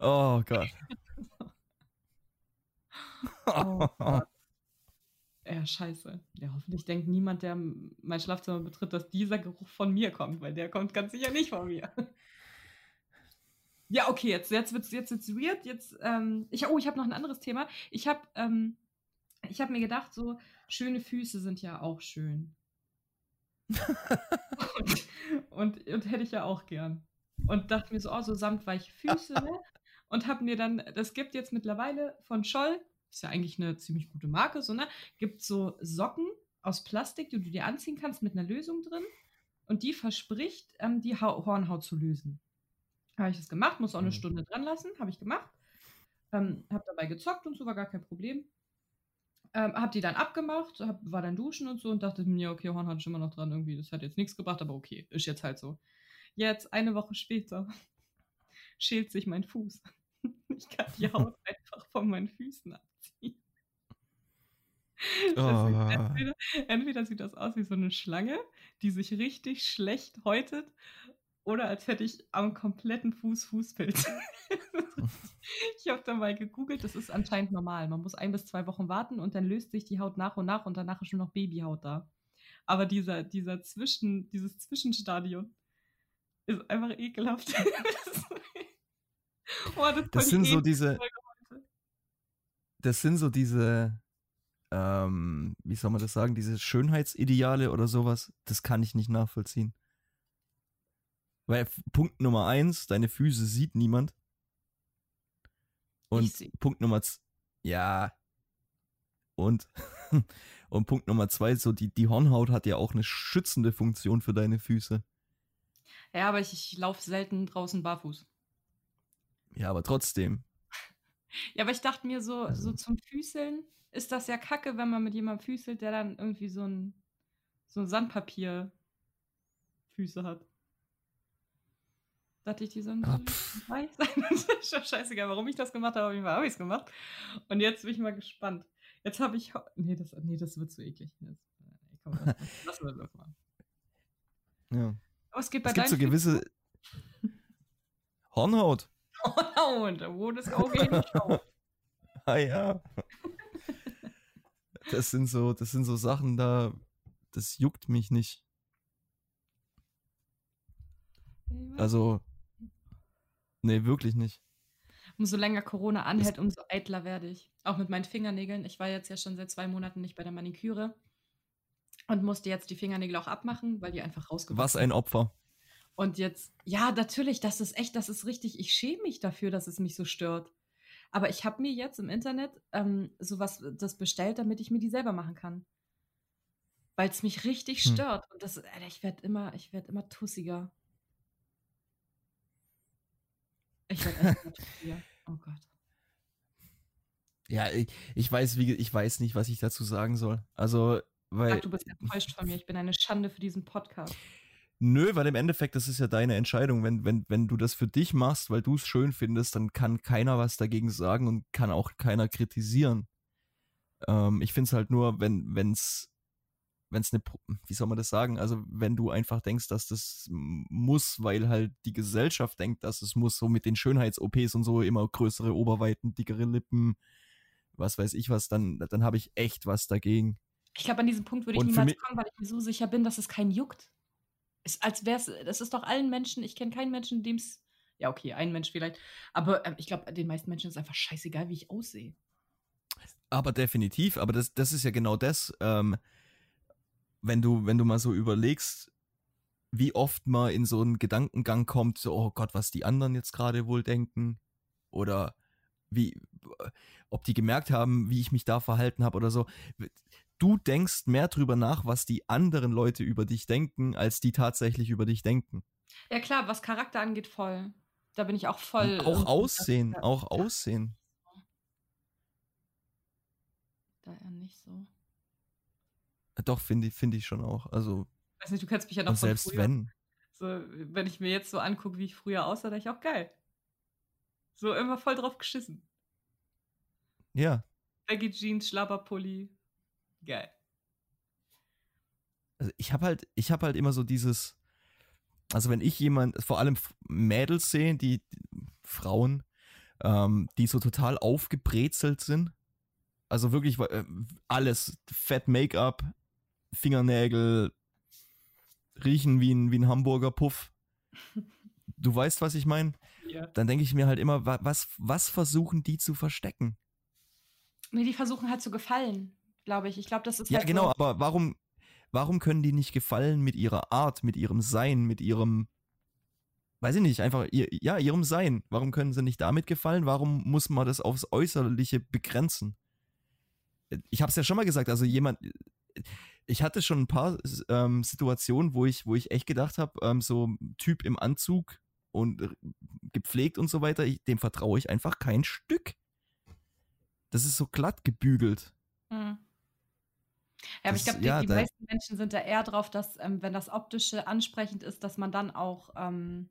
Oh Gott. oh Gott. Ja, scheiße. Ja, hoffentlich denkt niemand, der mein Schlafzimmer betritt, dass dieser Geruch von mir kommt, weil der kommt ganz sicher nicht von mir. Ja, okay, jetzt, jetzt wird es jetzt wird's weird. Jetzt, ähm, ich, oh, ich habe noch ein anderes Thema. Ich habe ähm, hab mir gedacht, so schöne Füße sind ja auch schön. und, und, und, hätte ich ja auch gern. Und dachte mir so, oh, so samtweiche Füße. ne? Und habe mir dann, das gibt jetzt mittlerweile von Scholl, ist ja eigentlich eine ziemlich gute Marke, so, ne? Gibt so Socken aus Plastik, die du dir anziehen kannst mit einer Lösung drin. Und die verspricht, ähm, die ha Hornhaut zu lösen. Habe ich das gemacht, muss auch eine mhm. Stunde dran lassen, habe ich gemacht. Ähm, habe dabei gezockt und so, war gar kein Problem. Ähm, hab die dann abgemacht, hab, war dann duschen und so und dachte mir, okay, Horn hat schon immer noch dran irgendwie. Das hat jetzt nichts gebracht, aber okay, ist jetzt halt so. Jetzt, eine Woche später, schält sich mein Fuß. Ich kann die Haut einfach von meinen Füßen Oh. Entweder, entweder, sieht das aus wie so eine Schlange, die sich richtig schlecht häutet, oder als hätte ich am kompletten Fuß Fußpilz. ich habe da mal gegoogelt, das ist anscheinend normal. Man muss ein bis zwei Wochen warten und dann löst sich die Haut nach und nach und danach ist schon noch Babyhaut da. Aber dieser, dieser Zwischen, dieses Zwischenstadion ist einfach ekelhaft. oh, das, das sind so diese. Das sind so diese, ähm, wie soll man das sagen, diese Schönheitsideale oder sowas. Das kann ich nicht nachvollziehen. Weil Punkt Nummer eins, deine Füße sieht niemand. Und Punkt Nummer zwei, ja. Und, und Punkt Nummer zwei, so die, die Hornhaut hat ja auch eine schützende Funktion für deine Füße. Ja, aber ich, ich laufe selten draußen barfuß. Ja, aber trotzdem. Ja, aber ich dachte mir so, also. so zum Füßeln ist das ja kacke, wenn man mit jemandem füßelt, der dann irgendwie so ein, so ein Sandpapier Füße hat. Dachte ich, die sollen ah, weich sein. ist schon scheißegal, warum ich das gemacht habe, aber habe ich es gemacht. Und jetzt bin ich mal gespannt. Jetzt habe ich. Nee das, nee, das wird zu eklig. Jetzt, ey, komm, lass, lassen wir das mal. Ja. Aber es gibt bei es gibt so gewisse. Hornhaut. Hornhaut, wo das Auge hinschaut. ah ja. Das sind so, das sind so Sachen da, das juckt mich nicht. Also, Nee, wirklich nicht. Umso länger Corona anhält, umso eitler werde ich. Auch mit meinen Fingernägeln. Ich war jetzt ja schon seit zwei Monaten nicht bei der Maniküre und musste jetzt die Fingernägel auch abmachen, weil die einfach rausgewachsen Was ein Opfer. Und jetzt, ja, natürlich, das ist echt, das ist richtig. Ich schäme mich dafür, dass es mich so stört. Aber ich habe mir jetzt im Internet ähm, sowas das bestellt, damit ich mir die selber machen kann. Weil es mich richtig hm. stört. Und das, Alter, ich werde immer, ich werde immer tussiger. Ich werde echt Oh Gott. Ja, ich, ich weiß, wie, ich weiß nicht, was ich dazu sagen soll. Also, weil. Ach, du bist enttäuscht von mir. Ich bin eine Schande für diesen Podcast. Nö, weil im Endeffekt, das ist ja deine Entscheidung. Wenn, wenn, wenn du das für dich machst, weil du es schön findest, dann kann keiner was dagegen sagen und kann auch keiner kritisieren. Ähm, ich finde es halt nur, wenn es wenn es eine, wie soll man das sagen? Also, wenn du einfach denkst, dass das muss, weil halt die Gesellschaft denkt, dass es muss, so mit den Schönheits-OPs und so immer größere Oberweiten, dickere Lippen, was weiß ich was, dann, dann habe ich echt was dagegen. Ich glaube, an diesem Punkt würde ich und niemals kommen, weil ich mir so sicher bin, dass es keinen juckt. Ist, als wäre es, das ist doch allen Menschen, ich kenne keinen Menschen, dem es, ja, okay, ein Mensch vielleicht, aber äh, ich glaube, den meisten Menschen ist einfach scheißegal, wie ich aussehe. Aber definitiv, aber das, das ist ja genau das. Ähm, wenn du, wenn du mal so überlegst, wie oft man in so einen Gedankengang kommt, so, oh Gott, was die anderen jetzt gerade wohl denken, oder wie, ob die gemerkt haben, wie ich mich da verhalten habe oder so. Du denkst mehr drüber nach, was die anderen Leute über dich denken, als die tatsächlich über dich denken. Ja klar, was Charakter angeht, voll. Da bin ich auch voll. Auch Aussehen, auch Aussehen. Da eher nicht so. Doch, finde find ich schon auch. Also. Weiß nicht, du kennst mich ja noch von selbst früher. wenn. So, wenn ich mir jetzt so angucke, wie ich früher aussah, dachte ich auch geil. So immer voll drauf geschissen. Ja. Baggy Jeans, Schlabberpulli. Geil. Also ich habe halt, ich habe halt immer so dieses, also wenn ich jemand, vor allem Mädels sehe, die, die Frauen, ähm, die so total aufgebrezelt sind, also wirklich äh, alles, Fett Make-up, Fingernägel, riechen wie ein, wie ein Hamburger Puff. Du weißt, was ich meine? Ja. Dann denke ich mir halt immer, was, was versuchen die zu verstecken? Nee, die versuchen halt zu gefallen, glaube ich. Ich glaube, das ist Ja, halt genau, so. aber warum, warum können die nicht gefallen mit ihrer Art, mit ihrem Sein, mit ihrem, weiß ich nicht, einfach, ihr, ja, ihrem Sein? Warum können sie nicht damit gefallen? Warum muss man das aufs Äußerliche begrenzen? Ich habe es ja schon mal gesagt, also jemand, ich hatte schon ein paar ähm, Situationen, wo ich, wo ich echt gedacht habe, ähm, so Typ im Anzug und gepflegt und so weiter, ich, dem vertraue ich einfach kein Stück. Das ist so glatt gebügelt. Ja, aber ich glaube, die, ja, die meisten Menschen sind da eher drauf, dass, ähm, wenn das Optische ansprechend ist, dass man dann auch, ähm,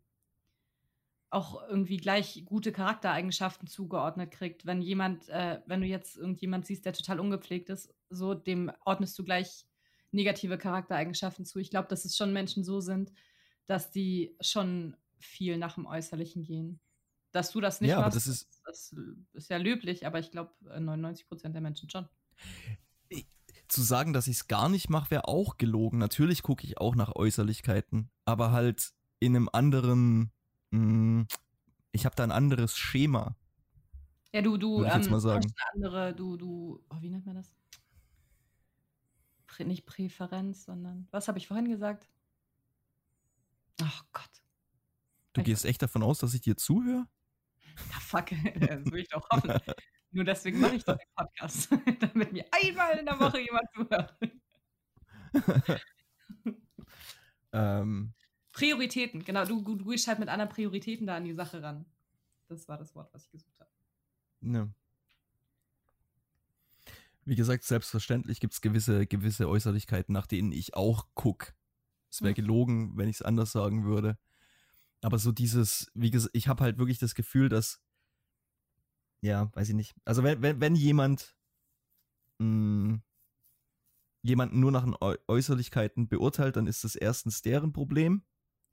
auch irgendwie gleich gute Charaktereigenschaften zugeordnet kriegt. Wenn jemand, äh, wenn du jetzt irgendjemand siehst, der total ungepflegt ist, so dem ordnest du gleich negative Charaktereigenschaften zu. Ich glaube, dass es schon Menschen so sind, dass die schon viel nach dem Äußerlichen gehen. Dass du das nicht ja, machst, aber das ist, das ist ja löblich, aber ich glaube, 99 Prozent der Menschen schon. Zu sagen, dass ich es gar nicht mache, wäre auch gelogen. Natürlich gucke ich auch nach Äußerlichkeiten, aber halt in einem anderen, mh, hm, ich habe da ein anderes Schema. Ja, du, du, ähm, mal sagen. andere, du, du, oh, wie nennt man das? Prä, nicht Präferenz, sondern, was habe ich vorhin gesagt? Ach Gott. Du gehst echt davon aus, dass ich dir zuhöre? Ja, fuck, das will ich doch hoffen. Nur deswegen mache ich doch den Podcast, damit mir einmal in der Woche jemand zuhört. ähm. Prioritäten, genau. Du, du, du gehst halt mit anderen Prioritäten da an die Sache ran. Das war das Wort, was ich gesucht habe. Ne. Wie gesagt, selbstverständlich gibt es gewisse, gewisse Äußerlichkeiten, nach denen ich auch gucke. Es wäre gelogen, wenn ich es anders sagen würde. Aber so dieses, wie gesagt, ich habe halt wirklich das Gefühl, dass, ja, weiß ich nicht. Also wenn, wenn, wenn jemand mh, hm, jemanden nur nach den Äußerlichkeiten beurteilt, dann ist das erstens deren Problem.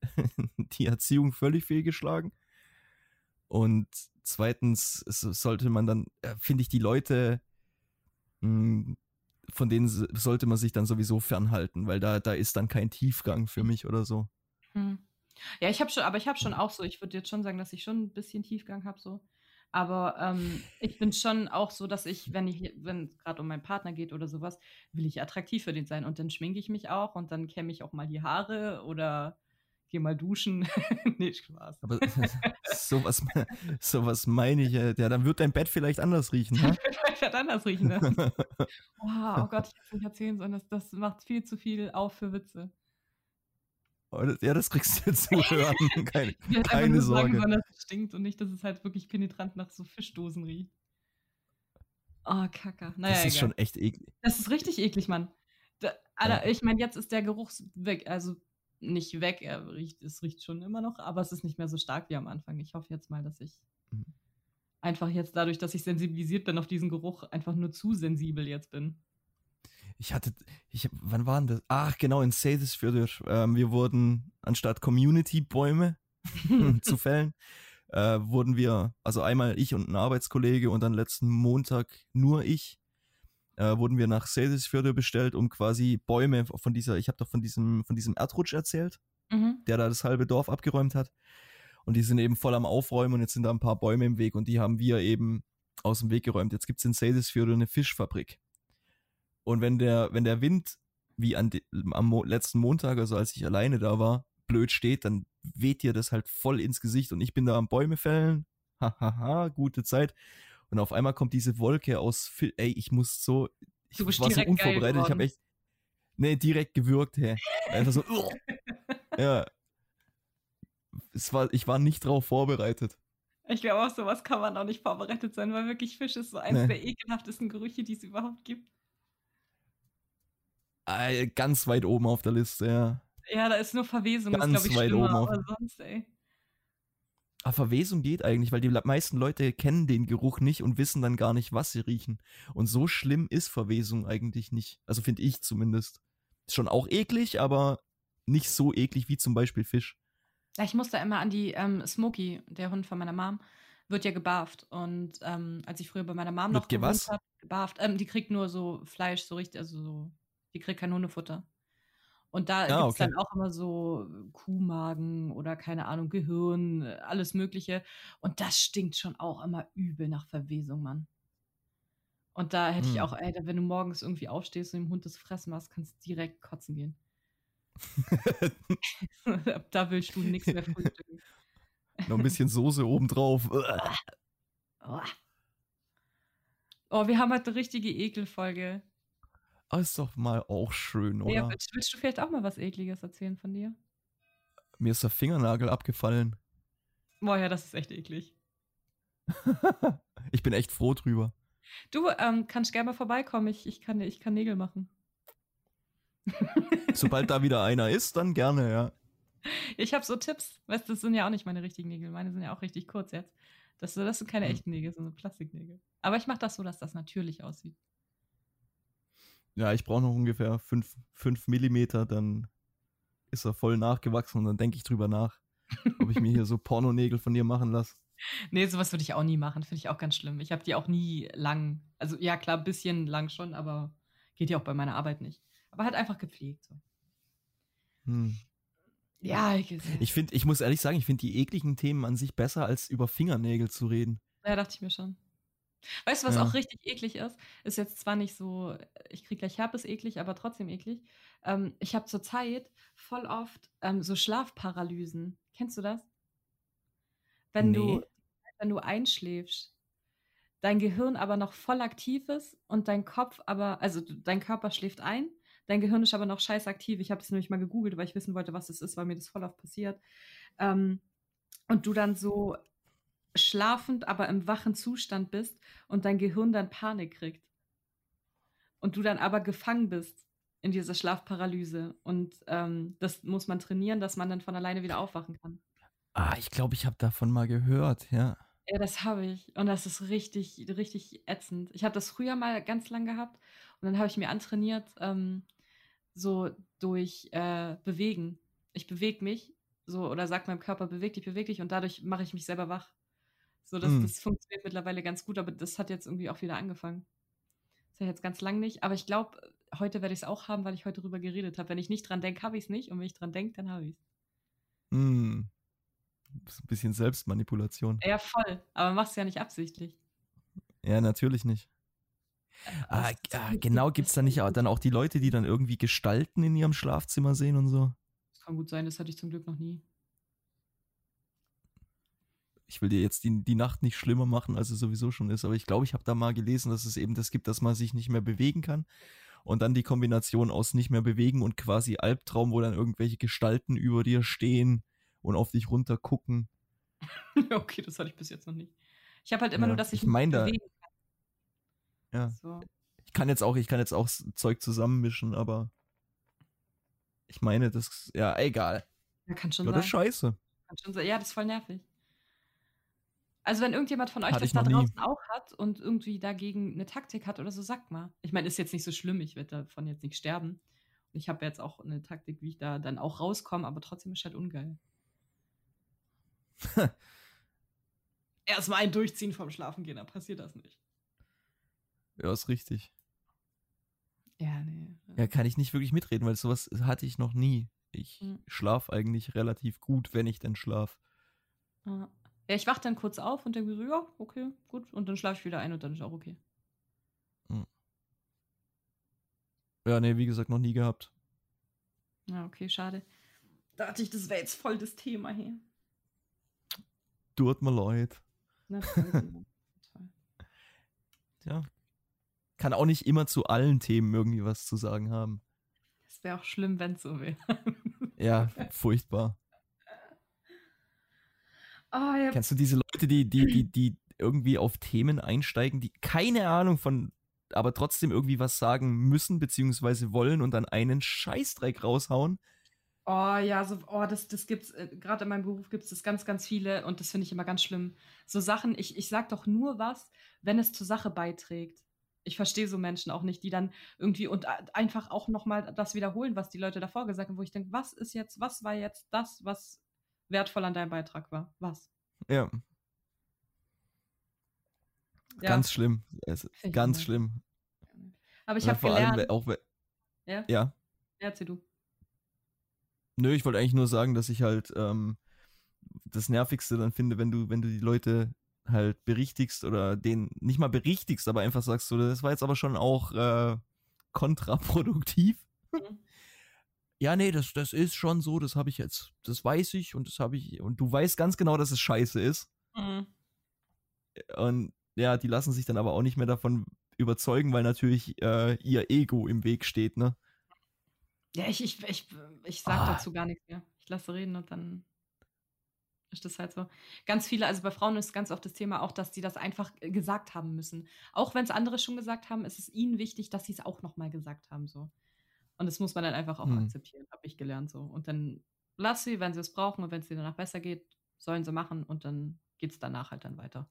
die Erziehung völlig fehlgeschlagen. Und zweitens sollte man dann, äh, finde ich, die Leute hm, von denen sollte man sich dann sowieso fernhalten, weil da, da ist dann kein Tiefgang für mich oder so. Hm. Ja, ich habe schon, aber ich habe schon auch so, ich würde jetzt schon sagen, dass ich schon ein bisschen Tiefgang habe so. Aber ähm, ich bin schon auch so, dass ich, wenn ich, wenn es gerade um meinen Partner geht oder sowas, will ich attraktiv für den sein. Und dann schminke ich mich auch und dann kämme ich auch mal die Haare oder geh mal duschen. nee, Spaß. Aber sowas, sowas meine ich. Ja, dann wird dein Bett vielleicht anders riechen. Ne? vielleicht wird anders riechen. Ne? oh, oh Gott, ich kann es nicht erzählen, sondern das, das macht viel zu viel auf für Witze. Ja, das kriegst du zu hören. Keine, ja, keine Sorge. Sagen, dass es stinkt und nicht, dass es halt wirklich penetrant nach so Fischdosen riecht. Oh, Kacke. Naja, das ist egal. schon echt eklig. Das ist richtig eklig, Mann. Da, Alter, ja. ich meine, jetzt ist der Geruch weg. Also nicht weg. Er riecht, es riecht schon immer noch, aber es ist nicht mehr so stark wie am Anfang. Ich hoffe jetzt mal, dass ich mhm. einfach jetzt dadurch, dass ich sensibilisiert bin auf diesen Geruch, einfach nur zu sensibel jetzt bin. Ich hatte, ich, wann waren das? Ach, genau, in Seyðisfjörður. Ähm, wir wurden anstatt Community-Bäume zu fällen, äh, wurden wir, also einmal ich und ein Arbeitskollege und dann letzten Montag nur ich, äh, wurden wir nach Seyðisfjörður bestellt, um quasi Bäume von dieser, ich habe doch von diesem, von diesem Erdrutsch erzählt, mhm. der da das halbe Dorf abgeräumt hat. Und die sind eben voll am Aufräumen und jetzt sind da ein paar Bäume im Weg und die haben wir eben aus dem Weg geräumt. Jetzt gibt es in Seyðisfjörður eine Fischfabrik. Und wenn der, wenn der Wind, wie an de, am Mo letzten Montag, also als ich alleine da war, blöd steht, dann weht dir das halt voll ins Gesicht und ich bin da am Bäume fällen. Hahaha, gute Zeit. Und auf einmal kommt diese Wolke aus, ey, ich muss so, ich war so unvorbereitet, ich habe echt, nee, direkt gewürgt, hä. Einfach so, ja. Es war, ich war nicht drauf vorbereitet. Ich glaube auch, sowas kann man auch nicht vorbereitet sein, weil wirklich Fisch ist so eines nee. der ekelhaftesten Gerüche, die es überhaupt gibt. Ganz weit oben auf der Liste, ja. Ja, da ist nur Verwesung, Ganz ist, glaube ich, weit oben auf. aber sonst, ey. Ah, Verwesung geht eigentlich, weil die meisten Leute kennen den Geruch nicht und wissen dann gar nicht, was sie riechen. Und so schlimm ist Verwesung eigentlich nicht. Also finde ich zumindest. Ist schon auch eklig, aber nicht so eklig wie zum Beispiel Fisch. Ja, ich musste immer an die ähm, Smokey, der Hund von meiner Mom, wird ja gebarft. Und ähm, als ich früher bei meiner Mom noch gewohnt habe, gebarft, ähm, die kriegt nur so Fleisch, so richtig, also so, die kriegt kein Hundefutter. Und da ja, gibt es okay. dann auch immer so Kuhmagen oder keine Ahnung, Gehirn, alles Mögliche. Und das stinkt schon auch immer übel nach Verwesung, Mann. Und da hätte hm. ich auch, ey, wenn du morgens irgendwie aufstehst und dem Hund das Fressen machst, kannst du direkt kotzen gehen. da willst du nichts mehr frühstücken. Noch ein bisschen Soße obendrauf. oh, wir haben halt eine richtige Ekelfolge. Ah, ist doch mal auch schön, oder? Ja, willst, willst, du vielleicht auch mal was Ekliges erzählen von dir? Mir ist der Fingernagel abgefallen. Boah, ja, das ist echt eklig. ich bin echt froh drüber. Du ähm, kannst gerne mal vorbeikommen. Ich, ich, kann, ich kann Nägel machen. Sobald da wieder einer ist, dann gerne, ja. Ich habe so Tipps. Weißt du, das sind ja auch nicht meine richtigen Nägel. Meine sind ja auch richtig kurz jetzt. Das, das sind keine hm. echten Nägel, sondern Plastiknägel. Aber ich mache das so, dass das natürlich aussieht. Ja, ich brauche noch ungefähr 5 Millimeter, dann ist er voll nachgewachsen und dann denke ich drüber nach, ob ich mir hier so Pornonägel von dir machen lasse. Nee, sowas würde ich auch nie machen. Finde ich auch ganz schlimm. Ich habe die auch nie lang. Also, ja, klar, ein bisschen lang schon, aber geht ja auch bei meiner Arbeit nicht. Aber halt einfach gepflegt. So. Hm. Ja, ich, ich finde, ich muss ehrlich sagen, ich finde die ekligen Themen an sich besser, als über Fingernägel zu reden. Ja, dachte ich mir schon. Weißt du, was ja. auch richtig eklig ist? Ist jetzt zwar nicht so, ich kriege gleich Herpes eklig, aber trotzdem eklig. Ähm, ich habe zurzeit voll oft ähm, so Schlafparalysen. Kennst du das? Wenn nee. du wenn du einschläfst, dein Gehirn aber noch voll aktiv ist und dein Kopf aber, also dein Körper schläft ein, dein Gehirn ist aber noch scheiß aktiv. Ich habe das nämlich mal gegoogelt, weil ich wissen wollte, was das ist, weil mir das voll oft passiert. Ähm, und du dann so schlafend, aber im wachen Zustand bist und dein Gehirn dann Panik kriegt. Und du dann aber gefangen bist in dieser Schlafparalyse. Und ähm, das muss man trainieren, dass man dann von alleine wieder aufwachen kann. Ah, ich glaube, ich habe davon mal gehört, ja. Ja, das habe ich. Und das ist richtig, richtig ätzend. Ich habe das früher mal ganz lang gehabt und dann habe ich mir antrainiert, ähm, so durch äh, Bewegen. Ich bewege mich so oder sag meinem Körper, beweg dich, beweg dich und dadurch mache ich mich selber wach. So, das, mhm. das funktioniert mittlerweile ganz gut, aber das hat jetzt irgendwie auch wieder angefangen. Das ich jetzt ganz lang nicht, aber ich glaube, heute werde ich es auch haben, weil ich heute darüber geredet habe. Wenn ich nicht dran denke, habe ich es nicht und wenn ich dran denke, dann habe ich es. Mhm. Ein bisschen Selbstmanipulation. Ja, voll. Aber machst ja nicht absichtlich. Ja, natürlich nicht. Ah, ah, genau, gibt es da nicht auch, dann auch die Leute, die dann irgendwie Gestalten in ihrem Schlafzimmer sehen und so? Das kann gut sein, das hatte ich zum Glück noch nie ich will dir jetzt die, die Nacht nicht schlimmer machen, als es sowieso schon ist, aber ich glaube, ich habe da mal gelesen, dass es eben das gibt, dass man sich nicht mehr bewegen kann. Und dann die Kombination aus nicht mehr bewegen und quasi Albtraum, wo dann irgendwelche Gestalten über dir stehen und auf dich runter gucken. okay, das hatte ich bis jetzt noch nicht. Ich habe halt immer ja, nur, dass ich, ich mein da, bewegen kann. Ja. So. Ich kann jetzt auch, ich kann jetzt auch Zeug zusammenmischen, aber ich meine, das ja egal. Ja, kann schon ja, sein. Scheiße. Kann schon sein. Ja, das ist voll nervig. Also wenn irgendjemand von euch Hatte das da draußen nie. auch hat und irgendwie dagegen eine Taktik hat oder so, sagt mal. Ich meine, ist jetzt nicht so schlimm, ich werde davon jetzt nicht sterben. Und ich habe jetzt auch eine Taktik, wie ich da dann auch rauskomme, aber trotzdem ist halt ungeil. Erstmal ein Durchziehen vom Schlafengehen, dann passiert das nicht. Ja, ist richtig. Ja, nee. Ja, kann ich nicht wirklich mitreden, weil sowas hatte ich noch nie. Ich hm. schlaf eigentlich relativ gut, wenn ich denn schlaf. Ja. Ja, ich wache dann kurz auf und denke so, ja, okay, gut. Und dann schlafe ich wieder ein und dann ist auch okay. Hm. Ja, nee, wie gesagt, noch nie gehabt. Ja, okay, schade. Dachte ich, das wäre jetzt voll das Thema hier. Tut mir leid. Na, ja. Kann auch nicht immer zu allen Themen irgendwie was zu sagen haben. Das wäre auch schlimm, wenn es so wäre. ja, furchtbar. Oh, ja. Kennst du diese Leute, die, die, die, die irgendwie auf Themen einsteigen, die keine Ahnung von, aber trotzdem irgendwie was sagen müssen, beziehungsweise wollen und dann einen Scheißdreck raushauen? Oh ja, so, oh, das, das gibt's, äh, gerade in meinem Beruf gibt es das ganz, ganz viele und das finde ich immer ganz schlimm. So Sachen, ich, ich sag doch nur was, wenn es zur Sache beiträgt. Ich verstehe so Menschen auch nicht, die dann irgendwie und einfach auch nochmal das wiederholen, was die Leute davor gesagt haben, wo ich denke, was ist jetzt, was war jetzt das, was wertvoll an deinem Beitrag war? Was? Ja. ja. Ganz schlimm. ganz schlimm. Aber ich habe gelernt. Allem, auch, ja? Ja. Erzähl du. Nö, ich wollte eigentlich nur sagen, dass ich halt ähm, das Nervigste dann finde, wenn du, wenn du die Leute halt berichtigst oder den nicht mal berichtigst, aber einfach sagst, so, das war jetzt aber schon auch äh, kontraproduktiv. Mhm. Ja, nee, das, das ist schon so, das habe ich jetzt, das weiß ich und das habe ich, und du weißt ganz genau, dass es scheiße ist. Mhm. Und ja, die lassen sich dann aber auch nicht mehr davon überzeugen, weil natürlich äh, ihr Ego im Weg steht, ne? Ja, ich, ich, ich, ich sag ah. dazu gar nichts mehr. Ich lasse reden und dann ist das halt so. Ganz viele, also bei Frauen ist ganz oft das Thema auch, dass die das einfach äh, gesagt haben müssen. Auch wenn es andere schon gesagt haben, ist es ihnen wichtig, dass sie es auch nochmal gesagt haben. So. Und das muss man dann einfach auch hm. akzeptieren, habe ich gelernt so. Und dann lass sie, wenn sie es brauchen und wenn es ihnen danach besser geht, sollen sie machen und dann geht es danach halt dann weiter.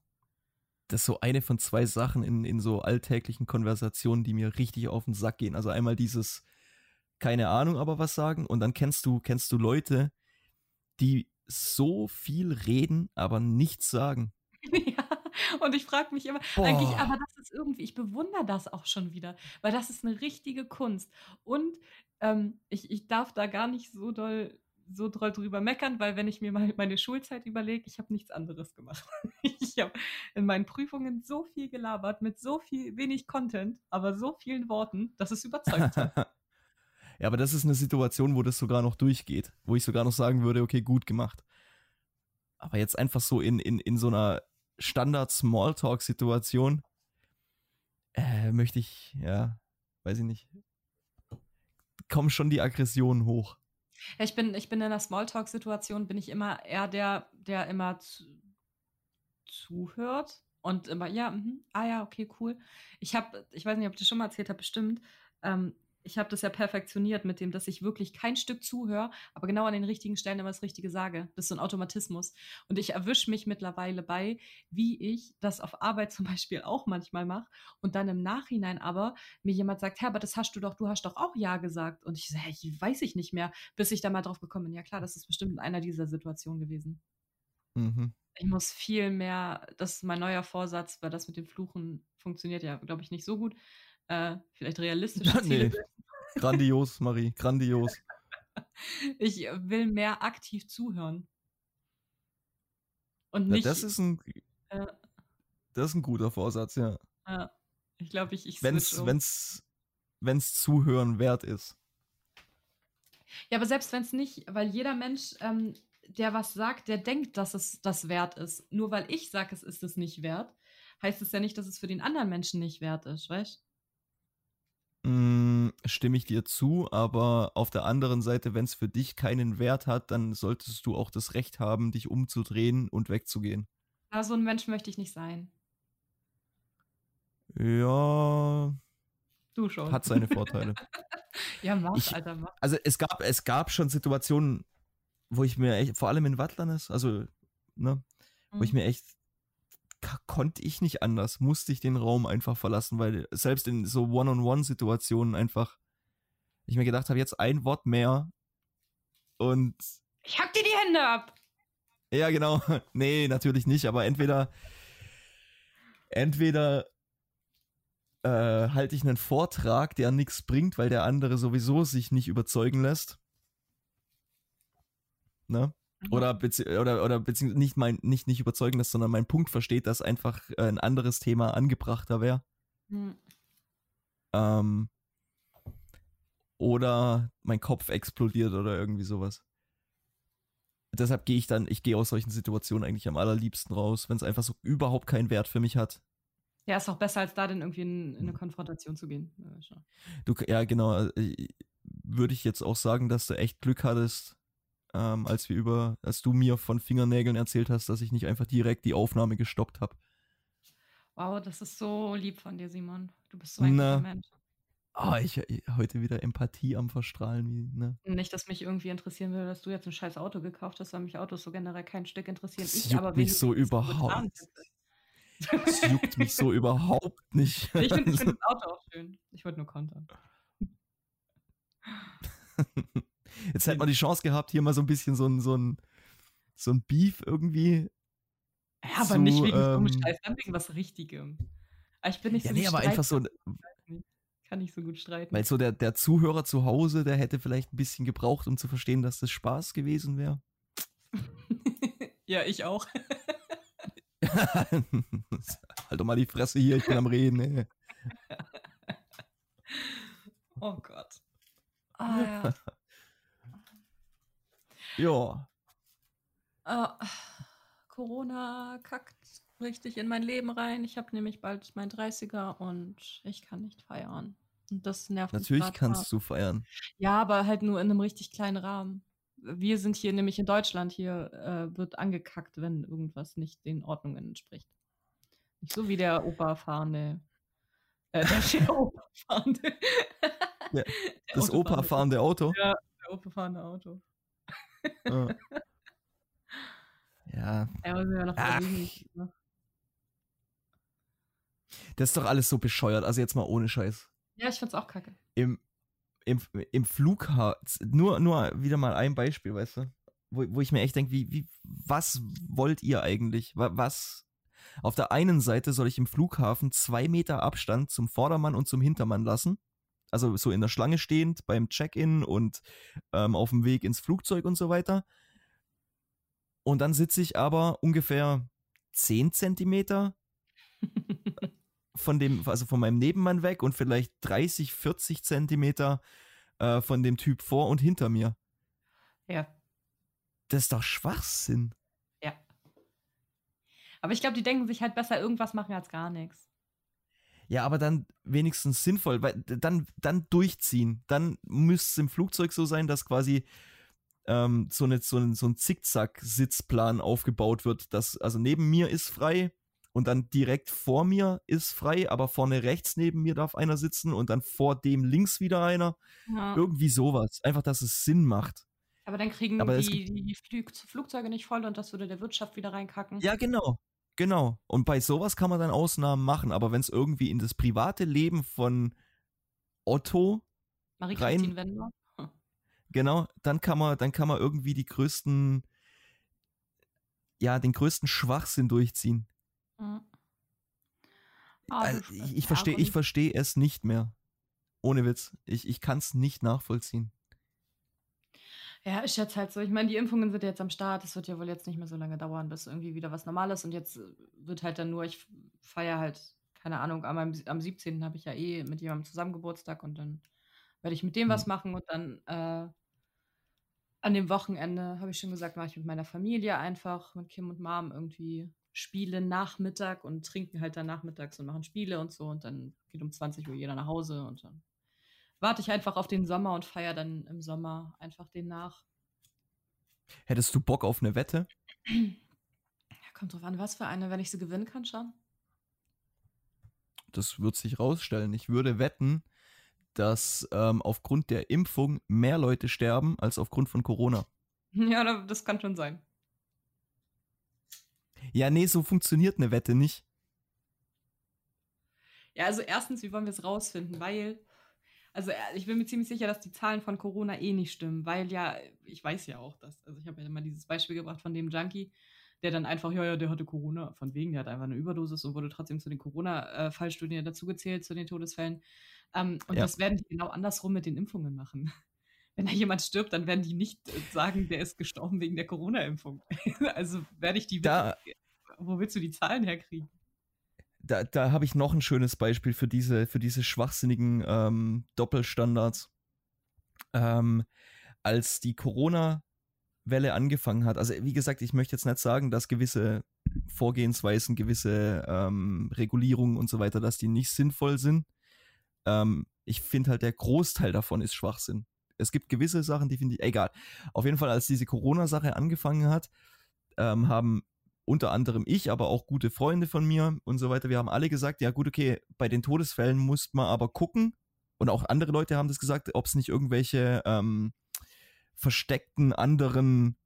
Das ist so eine von zwei Sachen in, in so alltäglichen Konversationen, die mir richtig auf den Sack gehen. Also einmal dieses, keine Ahnung, aber was sagen. Und dann kennst du, kennst du Leute, die so viel reden, aber nichts sagen. Und ich frage mich immer, Boah. eigentlich, aber das ist irgendwie, ich bewundere das auch schon wieder, weil das ist eine richtige Kunst. Und ähm, ich, ich darf da gar nicht so doll so doll drüber meckern, weil wenn ich mir mal meine Schulzeit überlege, ich habe nichts anderes gemacht. Ich habe in meinen Prüfungen so viel gelabert mit so viel wenig Content, aber so vielen Worten, dass es überzeugt hat. Ja, aber das ist eine Situation, wo das sogar noch durchgeht, wo ich sogar noch sagen würde, okay, gut gemacht. Aber jetzt einfach so in, in, in so einer Standard-Smalltalk-Situation äh, möchte ich, ja, weiß ich nicht, kommen schon die Aggressionen hoch. Ja, ich bin, ich bin in einer Smalltalk-Situation, bin ich immer eher der, der immer zu, zuhört und immer, ja, mh, ah ja, okay, cool. Ich habe, ich weiß nicht, ob ich das schon mal erzählt habe, bestimmt, ähm, ich habe das ja perfektioniert mit dem, dass ich wirklich kein Stück zuhöre, aber genau an den richtigen Stellen immer das Richtige sage. Das ist so ein Automatismus. Und ich erwische mich mittlerweile bei, wie ich das auf Arbeit zum Beispiel auch manchmal mache und dann im Nachhinein aber mir jemand sagt, Herbert, das hast du doch, du hast doch auch Ja gesagt. Und ich sage, ich weiß ich nicht mehr, bis ich da mal drauf gekommen bin. Ja klar, das ist bestimmt in einer dieser Situationen gewesen. Mhm. Ich muss viel mehr, das ist mein neuer Vorsatz, weil das mit dem Fluchen funktioniert ja, glaube ich, nicht so gut äh, vielleicht realistische Ziele. Nee. Grandios, Marie, grandios. Ich will mehr aktiv zuhören. Und nicht. Ja, das ist ein. Äh, das ist ein guter Vorsatz, ja. Ja. Ich glaube, ich, ich wenn's, um. wenn's, wenn's Zuhören wert ist. Ja, aber selbst wenn es nicht, weil jeder Mensch, ähm, der was sagt, der denkt, dass es das wert ist. Nur weil ich sage, es ist es nicht wert, heißt es ja nicht, dass es für den anderen Menschen nicht wert ist, weißt Mm, stimme ich dir zu, aber auf der anderen Seite, wenn es für dich keinen Wert hat, dann solltest du auch das Recht haben, dich umzudrehen und wegzugehen. Ja, so ein Mensch möchte ich nicht sein. Ja. Du schon. Hat seine Vorteile. ja, mach, ich, Alter, mach. Also es gab, es gab schon Situationen, wo ich mir echt, vor allem in Wattlernes, also, ne, mhm. wo ich mhm. mir echt konnte ich nicht anders, musste ich den Raum einfach verlassen, weil selbst in so One-on-One-Situationen einfach ich mir gedacht habe, jetzt ein Wort mehr und ich hack dir die Hände ab. Ja, genau. Nee, natürlich nicht, aber entweder entweder äh, halte ich einen Vortrag, der nichts bringt, weil der andere sowieso sich nicht überzeugen lässt. Ne? Mhm. Oder, bezieh oder, oder beziehungsweise nicht, mein, nicht, nicht überzeugen lässt, sondern mein Punkt versteht, dass einfach äh, ein anderes Thema angebrachter wäre. Mhm. Ähm, oder mein Kopf explodiert oder irgendwie sowas. Deshalb gehe ich dann, ich gehe aus solchen Situationen eigentlich am allerliebsten raus, wenn es einfach so überhaupt keinen Wert für mich hat. Ja, ist auch besser, als da dann irgendwie in, in eine mhm. Konfrontation zu gehen. Du, ja, genau. Äh, würde ich jetzt auch sagen, dass du echt Glück hattest, ähm, als wir über, als du mir von Fingernägeln erzählt hast, dass ich nicht einfach direkt die Aufnahme gestoppt habe. Wow, das ist so lieb von dir, Simon. Du bist so ein guter Mensch. Oh, ich, ich heute wieder Empathie am Verstrahlen. Wie, ne? Nicht, dass mich irgendwie interessieren würde, dass du jetzt ein scheiß Auto gekauft hast, weil mich Autos so generell kein Stück interessieren. Das ich juckt aber mich so überhaupt. Das juckt mich so überhaupt nicht. Ich finde find das Auto auch schön. Ich wollte nur kontern. Jetzt hätte man die Chance gehabt, hier mal so ein bisschen so ein, so ein, so ein Beef irgendwie. Ja, aber zu, nicht wegen ähm, so Scheiß, dann wegen was Richtigem. Ich bin nicht ja, so nee, aber einfach so. Kann nicht so gut streiten. Weil so der, der Zuhörer zu Hause, der hätte vielleicht ein bisschen gebraucht, um zu verstehen, dass das Spaß gewesen wäre. ja, ich auch. halt doch mal die Fresse hier, ich bin am Reden. Ey. Oh Gott. Ah, ja. Ja. Uh, Corona kackt richtig in mein Leben rein. Ich habe nämlich bald mein 30er und ich kann nicht feiern. Und das nervt Natürlich mich kannst hart. du feiern. Ja, aber halt nur in einem richtig kleinen Rahmen. Wir sind hier nämlich in Deutschland. Hier äh, wird angekackt, wenn irgendwas nicht den Ordnungen entspricht. Nicht so wie der Opa-fahrende. Äh, der Opa-fahrende. Ja, das Opa-fahrende Auto? Ja, der Opa-fahrende Auto. Ja. ja. Ach. Das ist doch alles so bescheuert. Also jetzt mal ohne Scheiß. Ja, ich find's auch kacke. Im, im, im Flughafen, nur, nur wieder mal ein Beispiel, weißt du? Wo, wo ich mir echt denke, wie, wie, was wollt ihr eigentlich? Was? Auf der einen Seite soll ich im Flughafen zwei Meter Abstand zum Vordermann und zum Hintermann lassen. Also so in der Schlange stehend beim Check-in und ähm, auf dem Weg ins Flugzeug und so weiter. Und dann sitze ich aber ungefähr 10 Zentimeter von dem, also von meinem Nebenmann weg und vielleicht 30, 40 Zentimeter äh, von dem Typ vor und hinter mir. Ja. Das ist doch Schwachsinn. Ja. Aber ich glaube, die denken sich halt besser irgendwas machen als gar nichts. Ja, aber dann wenigstens sinnvoll, weil dann, dann durchziehen. Dann müsste es im Flugzeug so sein, dass quasi ähm, so, eine, so ein, so ein Zickzack-Sitzplan aufgebaut wird. Dass, also neben mir ist frei, und dann direkt vor mir ist frei, aber vorne rechts neben mir darf einer sitzen und dann vor dem links wieder einer. Ja. Irgendwie sowas. Einfach, dass es Sinn macht. Aber dann kriegen aber die, die Flug Flugzeuge nicht voll und das würde der Wirtschaft wieder reinkacken. Ja, genau. Genau. Und bei sowas kann man dann Ausnahmen machen, aber wenn es irgendwie in das private Leben von Otto rein, Wender. Hm. Genau, dann kann man, dann kann man irgendwie die größten, ja, den größten Schwachsinn durchziehen. Oh, also, ich, ich verstehe ich versteh es nicht mehr. Ohne Witz. Ich, ich kann es nicht nachvollziehen. Ja, ist jetzt halt so. Ich meine, die Impfungen sind jetzt am Start. Es wird ja wohl jetzt nicht mehr so lange dauern, bis irgendwie wieder was Normales. Und jetzt wird halt dann nur, ich feiere halt, keine Ahnung, am, am 17. habe ich ja eh mit jemandem zusammen Geburtstag und dann werde ich mit dem was machen und dann äh, an dem Wochenende, habe ich schon gesagt, mache ich mit meiner Familie einfach, mit Kim und Mom irgendwie Spiele Nachmittag und trinken halt dann nachmittags und machen Spiele und so und dann geht um 20 Uhr jeder nach Hause und dann warte ich einfach auf den Sommer und feiere dann im Sommer einfach den nach. Hättest du Bock auf eine Wette? Ja, kommt drauf an, was für eine, wenn ich sie gewinnen kann schon. Das wird sich rausstellen. Ich würde wetten, dass ähm, aufgrund der Impfung mehr Leute sterben als aufgrund von Corona. Ja, das kann schon sein. Ja, nee, so funktioniert eine Wette nicht. Ja, also erstens, wie wollen wir es rausfinden? Weil, also äh, ich bin mir ziemlich sicher, dass die Zahlen von Corona eh nicht stimmen, weil ja, ich weiß ja auch das. Also ich habe ja immer dieses Beispiel gebracht von dem Junkie, der dann einfach, ja, ja, der hatte Corona, von wegen, der hat einfach eine Überdosis und wurde trotzdem zu den Corona-Fallstudien dazugezählt, zu den Todesfällen. Ähm, und ja. das werden die genau andersrum mit den Impfungen machen wenn da jemand stirbt, dann werden die nicht äh, sagen, der ist gestorben wegen der Corona-Impfung. also werde ich die. Da, wo willst du die Zahlen herkriegen? Da, da habe ich noch ein schönes Beispiel für diese, für diese schwachsinnigen ähm, Doppelstandards. Ähm, als die Corona-Welle angefangen hat, also wie gesagt, ich möchte jetzt nicht sagen, dass gewisse Vorgehensweisen, gewisse ähm, Regulierungen und so weiter, dass die nicht sinnvoll sind. Ähm, ich finde halt, der Großteil davon ist Schwachsinn es gibt gewisse Sachen, die finde ich, egal. Auf jeden Fall, als diese Corona-Sache angefangen hat, ähm, haben unter anderem ich, aber auch gute Freunde von mir und so weiter, wir haben alle gesagt, ja gut, okay, bei den Todesfällen muss man aber gucken, und auch andere Leute haben das gesagt, ob es nicht irgendwelche ähm, versteckten anderen,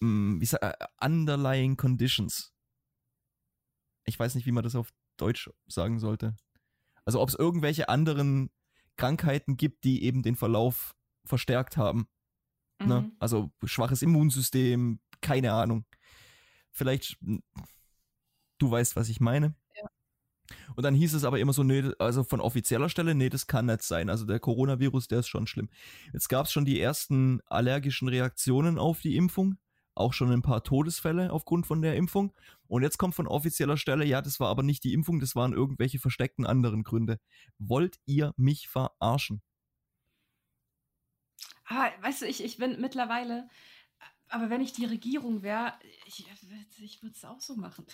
mh, hm, wie sag, äh, underlying conditions. Ich weiß nicht, wie man das auf Deutsch sagen sollte. Also ob es irgendwelche anderen Krankheiten gibt, die eben den Verlauf verstärkt haben. Ne? Mhm. Ne? Also schwaches Immunsystem, keine Ahnung. Vielleicht, du weißt, was ich meine. Und dann hieß es aber immer so, nee, also von offizieller Stelle, nee, das kann nicht sein. Also der Coronavirus, der ist schon schlimm. Jetzt gab es schon die ersten allergischen Reaktionen auf die Impfung, auch schon ein paar Todesfälle aufgrund von der Impfung. Und jetzt kommt von offizieller Stelle, ja, das war aber nicht die Impfung, das waren irgendwelche versteckten anderen Gründe. Wollt ihr mich verarschen? Aber weißt du, ich, ich bin mittlerweile, aber wenn ich die Regierung wäre, ich, ich würde es auch so machen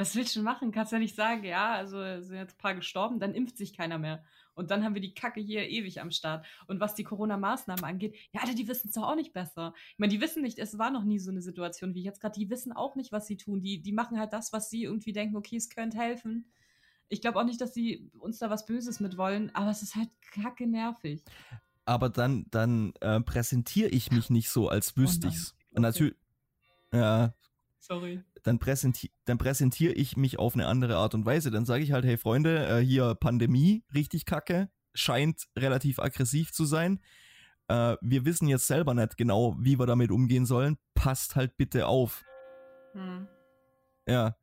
was willst du machen? Kannst ja nicht sagen, ja, also sind jetzt ein paar gestorben, dann impft sich keiner mehr. Und dann haben wir die Kacke hier ewig am Start. Und was die Corona-Maßnahmen angeht, ja, die wissen es doch auch nicht besser. Ich meine, die wissen nicht, es war noch nie so eine Situation wie jetzt gerade. Die wissen auch nicht, was sie tun. Die, die machen halt das, was sie irgendwie denken, okay, es könnte helfen. Ich glaube auch nicht, dass sie uns da was Böses mit wollen, aber es ist halt kacke nervig. Aber dann, dann äh, präsentiere ich mich nicht so, als oh wüsste oh ich's. Okay. Und natürlich, ja, Sorry. Dann, präsenti dann präsentiere ich mich auf eine andere Art und Weise. Dann sage ich halt, hey Freunde, äh, hier Pandemie, richtig kacke, scheint relativ aggressiv zu sein. Äh, wir wissen jetzt selber nicht genau, wie wir damit umgehen sollen. Passt halt bitte auf. Hm. Ja,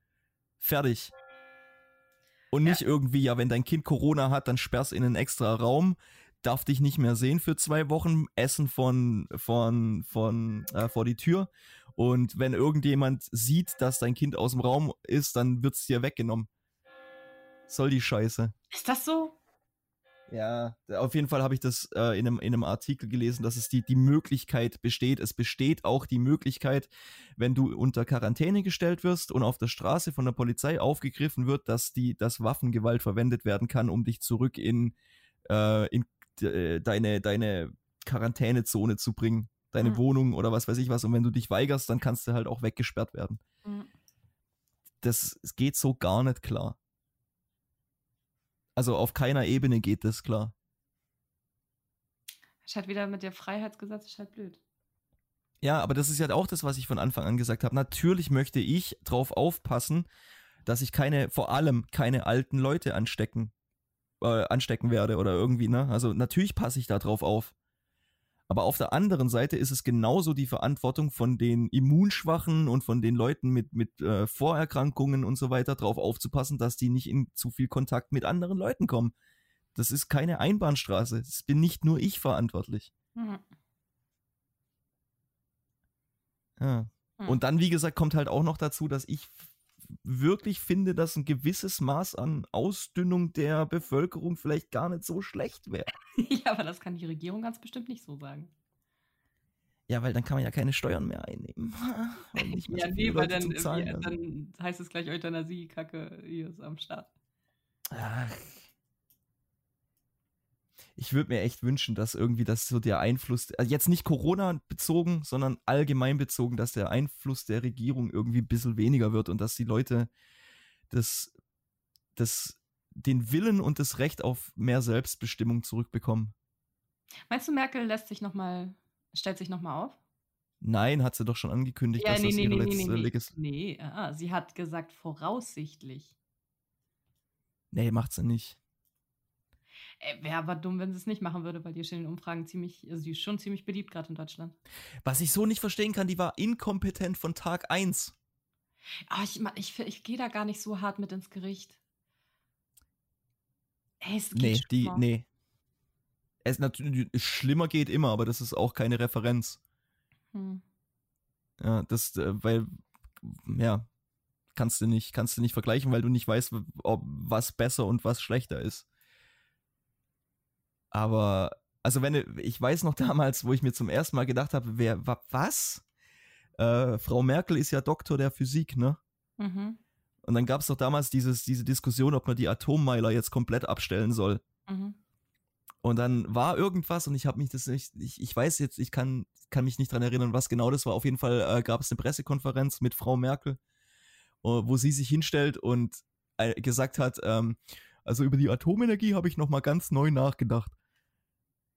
fertig. Und nicht ja. irgendwie, ja, wenn dein Kind Corona hat, dann sperrst in einen extra Raum, darf dich nicht mehr sehen für zwei Wochen, Essen von, von, von, äh, vor die Tür und wenn irgendjemand sieht, dass dein Kind aus dem Raum ist, dann wird es dir weggenommen. Soll die Scheiße. Ist das so? Ja, auf jeden Fall habe ich das äh, in, einem, in einem Artikel gelesen, dass es die, die Möglichkeit besteht. Es besteht auch die Möglichkeit, wenn du unter Quarantäne gestellt wirst und auf der Straße von der Polizei aufgegriffen wird, dass die, dass Waffengewalt verwendet werden kann, um dich zurück in, äh, in äh, deine, deine Quarantänezone zu bringen deine mhm. Wohnung oder was weiß ich was. Und wenn du dich weigerst, dann kannst du halt auch weggesperrt werden. Mhm. Das geht so gar nicht klar. Also auf keiner Ebene geht das klar. Ist halt wieder mit der Freiheitsgesetz, ist halt blöd. Ja, aber das ist ja auch das, was ich von Anfang an gesagt habe. Natürlich möchte ich drauf aufpassen, dass ich keine, vor allem keine alten Leute anstecken, äh, anstecken werde oder irgendwie, ne? Also natürlich passe ich da drauf auf. Aber auf der anderen Seite ist es genauso die Verantwortung von den Immunschwachen und von den Leuten mit, mit äh, Vorerkrankungen und so weiter darauf aufzupassen, dass die nicht in zu viel Kontakt mit anderen Leuten kommen. Das ist keine Einbahnstraße. Das bin nicht nur ich verantwortlich. Mhm. Ja. Mhm. Und dann, wie gesagt, kommt halt auch noch dazu, dass ich wirklich finde, dass ein gewisses Maß an Ausdünnung der Bevölkerung vielleicht gar nicht so schlecht wäre. ja, aber das kann die Regierung ganz bestimmt nicht so sagen. Ja, weil dann kann man ja keine Steuern mehr einnehmen. ja, nee, weil dann, wie, dann heißt es gleich Euthanasie-Kacke hier ist am Start. Ach, ich würde mir echt wünschen, dass irgendwie das so der Einfluss, also jetzt nicht Corona bezogen, sondern allgemein bezogen, dass der Einfluss der Regierung irgendwie ein bisschen weniger wird und dass die Leute das, das, den Willen und das Recht auf mehr Selbstbestimmung zurückbekommen. Meinst du, Merkel lässt sich noch mal, stellt sich nochmal auf? Nein, hat sie doch schon angekündigt, ja, dass nee, das nee, ihre nee, letzte nee, nee. Nee, ah, sie hat gesagt voraussichtlich. Nee, macht sie nicht. Äh, Wäre aber dumm, wenn sie es nicht machen würde, weil die ist in den Umfragen ziemlich, also die ist schon ziemlich beliebt gerade in Deutschland. Was ich so nicht verstehen kann, die war inkompetent von Tag 1. Aber ich, ich, ich gehe da gar nicht so hart mit ins Gericht. Ey, es geht nee, die, nee. Es natürlich schlimmer geht immer, aber das ist auch keine Referenz. Hm. Ja, das, äh, weil, ja, kannst du nicht, kannst du nicht vergleichen, weil du nicht weißt, ob was besser und was schlechter ist. Aber, also wenn, ich weiß noch damals, wo ich mir zum ersten Mal gedacht habe, wer, was? Äh, Frau Merkel ist ja Doktor der Physik, ne? Mhm. Und dann gab es doch damals dieses, diese Diskussion, ob man die Atommeiler jetzt komplett abstellen soll. Mhm. Und dann war irgendwas und ich habe mich das nicht, ich, ich weiß jetzt, ich kann, kann mich nicht dran erinnern, was genau das war. Auf jeden Fall äh, gab es eine Pressekonferenz mit Frau Merkel, wo sie sich hinstellt und äh, gesagt hat, ähm, Also über die Atomenergie habe ich nochmal ganz neu nachgedacht.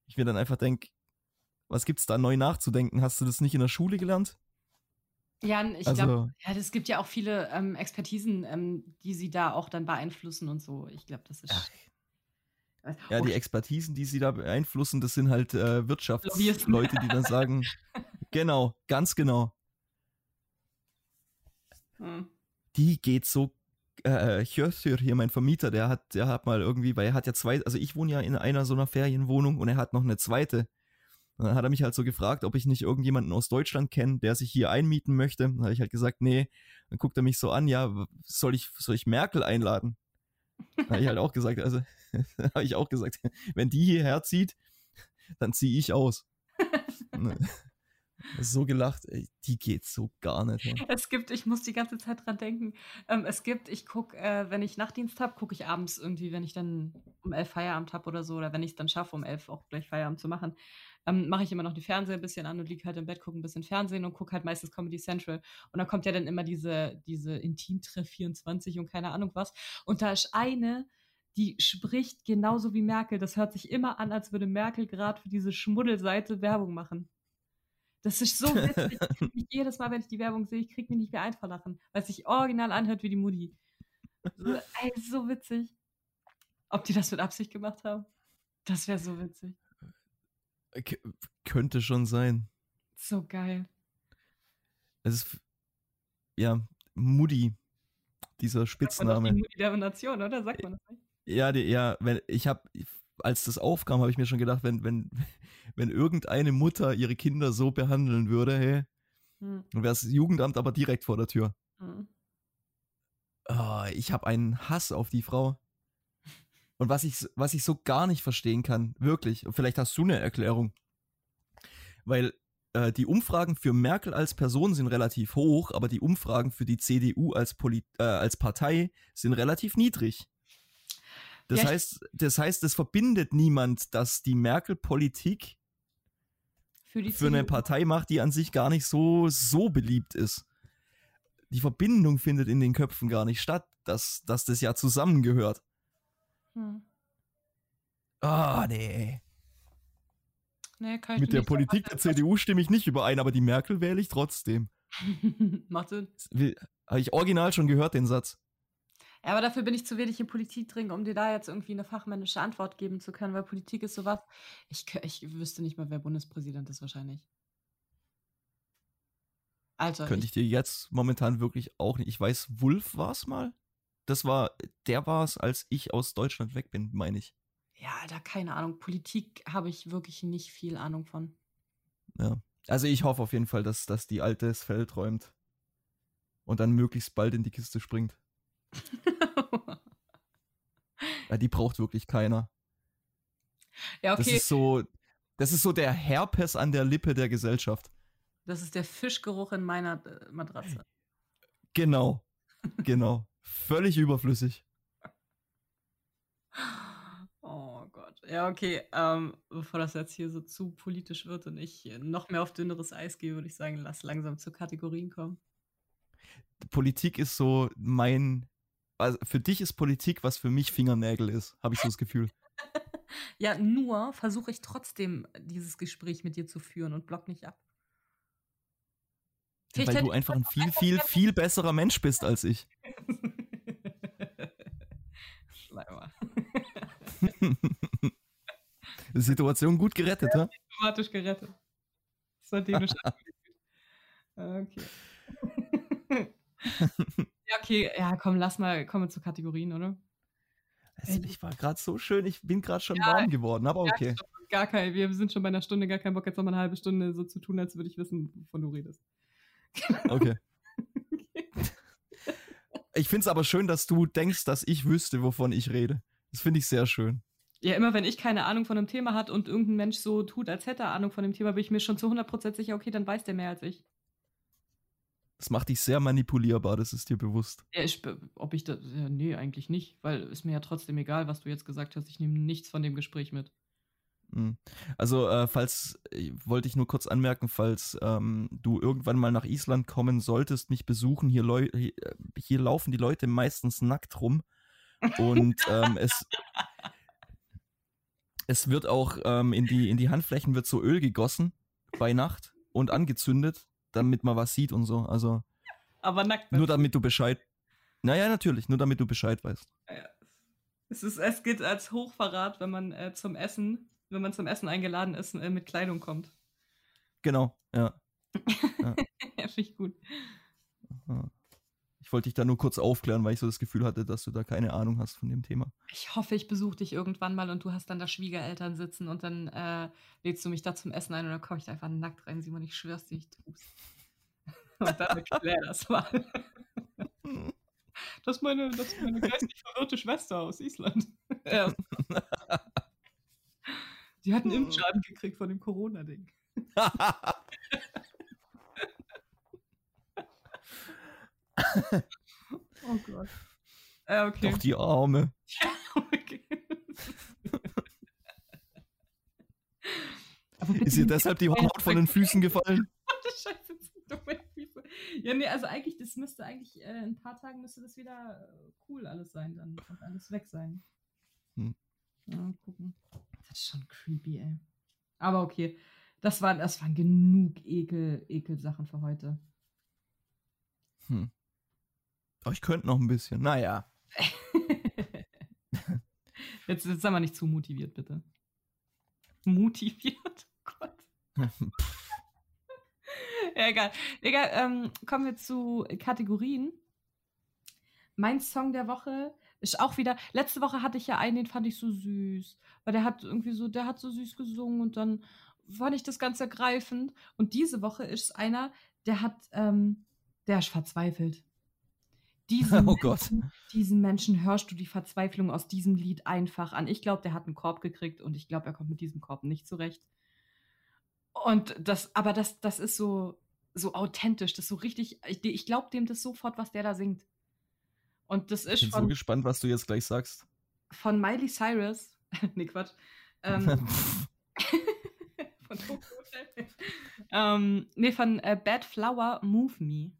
Ich mir dann einfach denke, was gibt's da neu nachzudenken? Hast du das nicht in der Schule gelernt? Ja, ich also, glaube, ja, es gibt ja auch viele ähm, Expertisen, ähm, die sie da auch dann beeinflussen und so. Ich glaube, das ist. Ach, ja, die Expertisen, die sie da beeinflussen, das sind halt äh, Wirtschaftsleute, die dann sagen, genau, ganz genau. Hm. Die geht so, äh, Hjörsür hier, mein Vermieter, der hat, der hat mal irgendwie, weil er hat ja zwei, also ich wohne ja in einer so einer Ferienwohnung und er hat noch eine zweite. Und dann hat er mich halt so gefragt, ob ich nicht irgendjemanden aus Deutschland kenne, der sich hier einmieten möchte. Dann habe ich halt gesagt, nee. Dann guckt er mich so an, ja, soll ich, soll ich Merkel einladen? Habe ich halt auch gesagt, also habe ich auch gesagt, wenn die hierher zieht, dann ziehe ich aus. So gelacht, ey, die geht so gar nicht. Ja. Es gibt, ich muss die ganze Zeit dran denken, ähm, es gibt, ich gucke, äh, wenn ich Nachtdienst habe, gucke ich abends irgendwie, wenn ich dann um elf Feierabend habe oder so, oder wenn ich es dann schaffe, um elf auch gleich Feierabend zu machen, ähm, mache ich immer noch die Fernseher ein bisschen an und liege halt im Bett, gucke ein bisschen Fernsehen und gucke halt meistens Comedy Central. Und dann kommt ja dann immer diese, diese Intimtreff 24 und keine Ahnung was. Und da ist eine, die spricht genauso wie Merkel. Das hört sich immer an, als würde Merkel gerade für diese Schmuddelseite Werbung machen. Das ist so witzig. Ich jedes Mal, wenn ich die Werbung sehe, ich kriege mich nicht mehr ein lachen, weil es sich original anhört wie die Mutti. So, ey, so witzig. Ob die das mit Absicht gemacht haben? Das wäre so witzig. K könnte schon sein. So geil. Es ist, ja, Moody, dieser Spitzname. Die Moody der Nation, oder? Sagt man das nicht? Ja, die, ja, wenn, ich habe, als das aufkam, habe ich mir schon gedacht, wenn, wenn, wenn irgendeine Mutter ihre Kinder so behandeln würde, hey, hm. dann wäre das Jugendamt aber direkt vor der Tür. Hm. Oh, ich habe einen Hass auf die Frau. Und was ich, was ich so gar nicht verstehen kann, wirklich, und vielleicht hast du eine Erklärung, weil äh, die Umfragen für Merkel als Person sind relativ hoch, aber die Umfragen für die CDU als, Poli äh, als Partei sind relativ niedrig. Das ja, heißt, das heißt, es verbindet niemand, dass die Merkel-Politik für, für eine Partei macht, die an sich gar nicht so, so beliebt ist. Die Verbindung findet in den Köpfen gar nicht statt, dass, dass das ja zusammengehört. Hm. Ah, nee. nee Mit der Politik der CDU stimme ich nicht überein, aber die Merkel wähle ich trotzdem. Macht Sinn. Habe ich original schon gehört, den Satz. Ja, aber dafür bin ich zu wenig in Politik drin, um dir da jetzt irgendwie eine fachmännische Antwort geben zu können, weil Politik ist sowas. Ich, ich wüsste nicht mal, wer Bundespräsident ist, wahrscheinlich. Also. Könnte ich dir jetzt momentan wirklich auch nicht. Ich weiß, Wulf war es mal das war, der war es, als ich aus Deutschland weg bin, meine ich. Ja, Alter, keine Ahnung. Politik habe ich wirklich nicht viel Ahnung von. Ja. Also ich hoffe auf jeden Fall, dass, dass die Alte das Feld räumt und dann möglichst bald in die Kiste springt. Ja, die braucht wirklich keiner. Ja, okay. Das ist so, das ist so der Herpes an der Lippe der Gesellschaft. Das ist der Fischgeruch in meiner äh, Matratze. Genau. Genau. Völlig überflüssig. Oh Gott. Ja, okay. Ähm, bevor das jetzt hier so zu politisch wird und ich noch mehr auf dünneres Eis gehe, würde ich sagen, lass langsam zu Kategorien kommen. Politik ist so mein. Also für dich ist Politik, was für mich Fingernägel ist, habe ich so das Gefühl. ja, nur versuche ich trotzdem dieses Gespräch mit dir zu führen und block nicht ab. Weil du einfach ein viel, viel, viel besserer Mensch bist als ich. Schleimer. Situation gut gerettet, ja? Automatisch gerettet. Seitdem du Okay. Ja, okay, ja, komm, lass mal, kommen wir zu Kategorien, oder? Also, ich war gerade so schön, ich bin gerade schon ja, warm geworden, aber okay. Gar kein, wir sind schon bei einer Stunde, gar kein Bock, jetzt noch mal eine halbe Stunde so zu tun, als würde ich wissen, wovon du redest. Okay. Ich finde es aber schön, dass du denkst, dass ich wüsste, wovon ich rede. Das finde ich sehr schön. Ja, immer wenn ich keine Ahnung von einem Thema hat und irgendein Mensch so tut, als hätte er Ahnung von dem Thema, bin ich mir schon zu 100% sicher, okay, dann weiß der mehr als ich. Das macht dich sehr manipulierbar, das ist dir bewusst. Ja, ich, ob ich das, ja, nee, eigentlich nicht, weil ist mir ja trotzdem egal, was du jetzt gesagt hast. Ich nehme nichts von dem Gespräch mit. Hm. Also, äh, falls, äh, wollte ich nur kurz anmerken, falls ähm, du irgendwann mal nach Island kommen solltest, mich besuchen, hier, Leu äh, hier laufen die Leute meistens nackt rum Und ähm, es, es wird auch ähm, in, die, in die Handflächen wird so Öl gegossen bei Nacht und angezündet, damit man was sieht und so. Also Aber nackt. nur damit du Bescheid. Naja, natürlich, nur damit du Bescheid weißt. Ja. Es, ist, es gilt als Hochverrat, wenn man äh, zum Essen, wenn man zum Essen eingeladen ist, äh, mit Kleidung kommt. Genau, ja. ja, finde ich gut. Ich wollte dich da nur kurz aufklären, weil ich so das Gefühl hatte, dass du da keine Ahnung hast von dem Thema. Ich hoffe, ich besuche dich irgendwann mal und du hast dann da Schwiegereltern sitzen und dann äh, lädst du mich da zum Essen ein und dann komme ich da einfach nackt rein, Simon, ich schwör's dir, ich tu's. Und dann erklär das mal. Das ist meine, das ist meine geistig verwirrte Schwester aus Island. Ja. Die hat einen Impfschaden gekriegt von dem Corona-Ding. oh Gott. Äh, okay. Doch die Arme. Ja, okay. Ist ihr deshalb die Haut von den Füßen gefallen? Scheiße, dumme Füße. Ja, nee, also eigentlich, das müsste eigentlich, äh, in ein paar Tagen müsste das wieder äh, cool alles sein dann und alles weg sein. Hm. Ja, mal gucken. Das ist schon creepy, ey. Aber okay. Das, war, das waren genug Ekel, Ekelsachen für heute. Hm. Aber ich könnte noch ein bisschen. Naja. jetzt, jetzt sei mal nicht zu motiviert, bitte. Motiviert? Oh Gott. ja, egal. Egal, ähm, kommen wir zu Kategorien. Mein Song der Woche ist auch wieder. Letzte Woche hatte ich ja einen, den fand ich so süß. Weil der hat irgendwie so, der hat so süß gesungen und dann fand ich das ganz ergreifend. Und diese Woche ist einer, der hat, ähm, der ist verzweifelt. Diesen, oh Gott. Menschen, diesen Menschen hörst du die Verzweiflung aus diesem Lied einfach an. Ich glaube, der hat einen Korb gekriegt und ich glaube, er kommt mit diesem Korb nicht zurecht. Und das, aber das, das ist so, so authentisch, das ist so richtig, ich, ich glaube dem das sofort, was der da singt. Und das ist ich bin von, so gespannt, was du jetzt gleich sagst. von Miley Cyrus. nee, Quatsch. Ähm, von Hotel. ähm, nee, von äh, Bad Flower Move Me.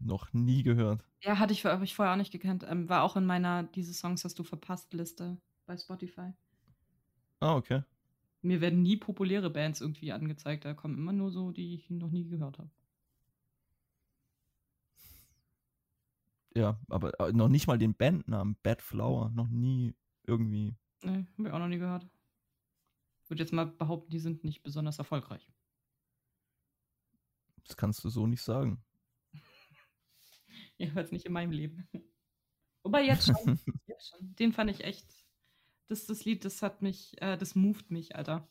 Noch nie gehört. Ja, hatte ich, hab ich vorher auch nicht gekannt. Ähm, war auch in meiner Diese Songs hast du verpasst Liste bei Spotify. Ah, okay. Mir werden nie populäre Bands irgendwie angezeigt. Da kommen immer nur so, die ich noch nie gehört habe. Ja, aber äh, noch nicht mal den Bandnamen Bad Flower. Noch nie irgendwie. Nee, hab ich auch noch nie gehört. Würde jetzt mal behaupten, die sind nicht besonders erfolgreich. Das kannst du so nicht sagen. Jedenfalls nicht in meinem Leben. Wobei jetzt schon. jetzt schon. Den fand ich echt. Das, das Lied, das hat mich, äh, das moved mich, Alter.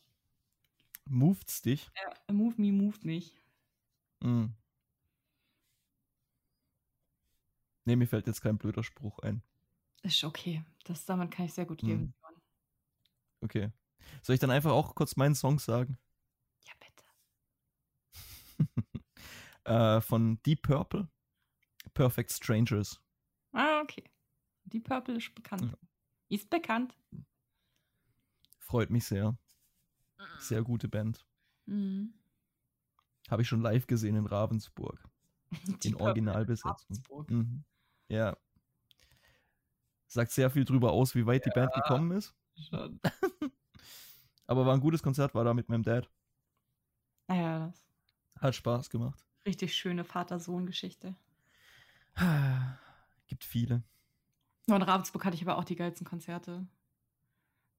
Moved's dich? Ja, Move Me moved mich. Mhm. Nee, mir fällt jetzt kein blöder Spruch ein. Ist okay. Das, damit kann ich sehr gut leben. Mhm. Okay. Soll ich dann einfach auch kurz meinen Song sagen? Ja, bitte. äh, von Deep Purple. Perfect Strangers. Ah, okay. Die Purple ist bekannt. Ja. Ist bekannt. Freut mich sehr. Sehr gute Band. Mhm. Habe ich schon live gesehen in Ravensburg. Die In Purple Originalbesetzung. Ravensburg. Mhm. Ja. Sagt sehr viel drüber aus, wie weit die Band gekommen ist. Schon. Aber war ein gutes Konzert, war da mit meinem Dad. Naja, das Hat Spaß gemacht. richtig schöne Vater-Sohn-Geschichte. Gibt viele. In Ravensburg hatte ich aber auch die geilsten Konzerte.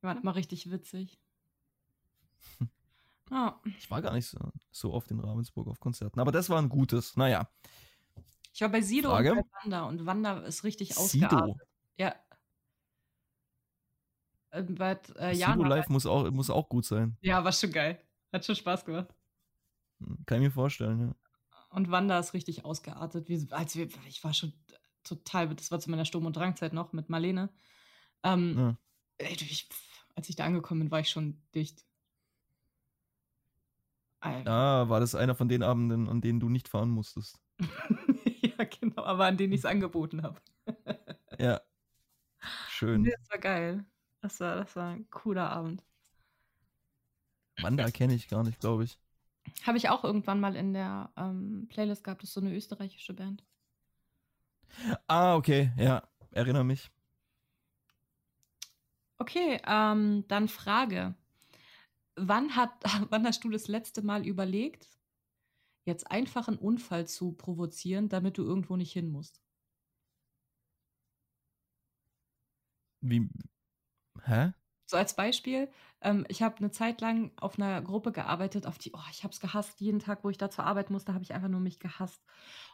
Die waren immer richtig witzig. Ja, Ich war gar nicht so, so oft in Ravensburg auf Konzerten, aber das war ein gutes. Naja, ich war bei Sido Frage? und bei Wanda und Wanda ist richtig Sido. ausgeartet. Ja. Ähm, bei, äh, Sido live muss auch, muss auch gut sein. Ja, war schon geil. Hat schon Spaß gemacht. Hm, Kann ich mir vorstellen, ja. Und Wanda ist richtig ausgeartet. Wie, als wir, ich war schon total, das war zu meiner Sturm- und Drangzeit noch mit Marlene. Ähm, ja. ich, als ich da angekommen bin, war ich schon dicht. Alter. Ah, war das einer von den Abenden, an denen du nicht fahren musstest? ja, genau, aber an denen ich es angeboten habe. Ja. Schön. Das war geil. Das war, das war ein cooler Abend. Wanda kenne ich gar nicht, glaube ich. Habe ich auch irgendwann mal in der ähm, Playlist gehabt. Das ist so eine österreichische Band. Ah, okay, ja. erinnere mich. Okay, ähm, dann Frage. Wann, hat, wann hast du das letzte Mal überlegt, jetzt einfach einen Unfall zu provozieren, damit du irgendwo nicht hin musst? Wie? Hä? So als Beispiel, ähm, ich habe eine Zeit lang auf einer Gruppe gearbeitet, auf die, oh, ich habe es gehasst. Jeden Tag, wo ich da zur Arbeit musste, habe ich einfach nur mich gehasst.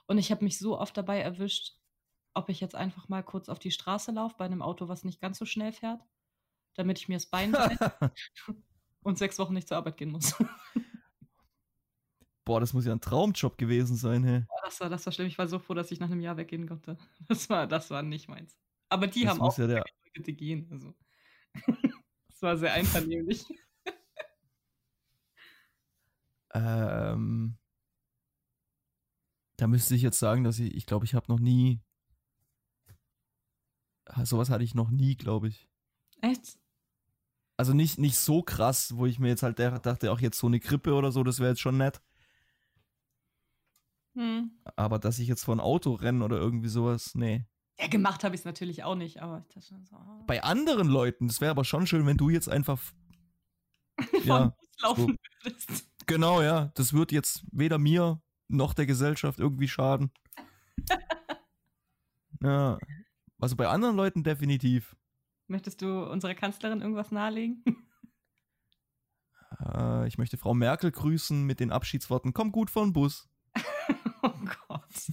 Und ich habe mich so oft dabei erwischt, ob ich jetzt einfach mal kurz auf die Straße laufe bei einem Auto, was nicht ganz so schnell fährt, damit ich mir das Bein und sechs Wochen nicht zur Arbeit gehen muss. Boah, das muss ja ein Traumjob gewesen sein, hey. das, war, das war schlimm. Ich war so froh, dass ich nach einem Jahr weggehen konnte. Das war, das war nicht meins. Aber die Das haben auch ja der- gehen. Also. Das war sehr einvernehmlich. Ähm, da müsste ich jetzt sagen, dass ich, ich glaube, ich habe noch nie, sowas hatte ich noch nie, glaube ich. Echt? Also nicht, nicht so krass, wo ich mir jetzt halt dachte, auch jetzt so eine Grippe oder so, das wäre jetzt schon nett. Hm. Aber dass ich jetzt vor ein Auto renne oder irgendwie sowas, nee. Ja, gemacht habe ich es natürlich auch nicht, aber ich dachte schon so. ah. Bei anderen Leuten, das wäre aber schon schön, wenn du jetzt einfach, Vor ja, dem Bus laufen würdest. genau, ja, das wird jetzt weder mir noch der Gesellschaft irgendwie schaden. Ja, also bei anderen Leuten definitiv. Möchtest du unserer Kanzlerin irgendwas nahelegen? Äh, ich möchte Frau Merkel grüßen mit den Abschiedsworten, komm gut von Bus. oh Gott.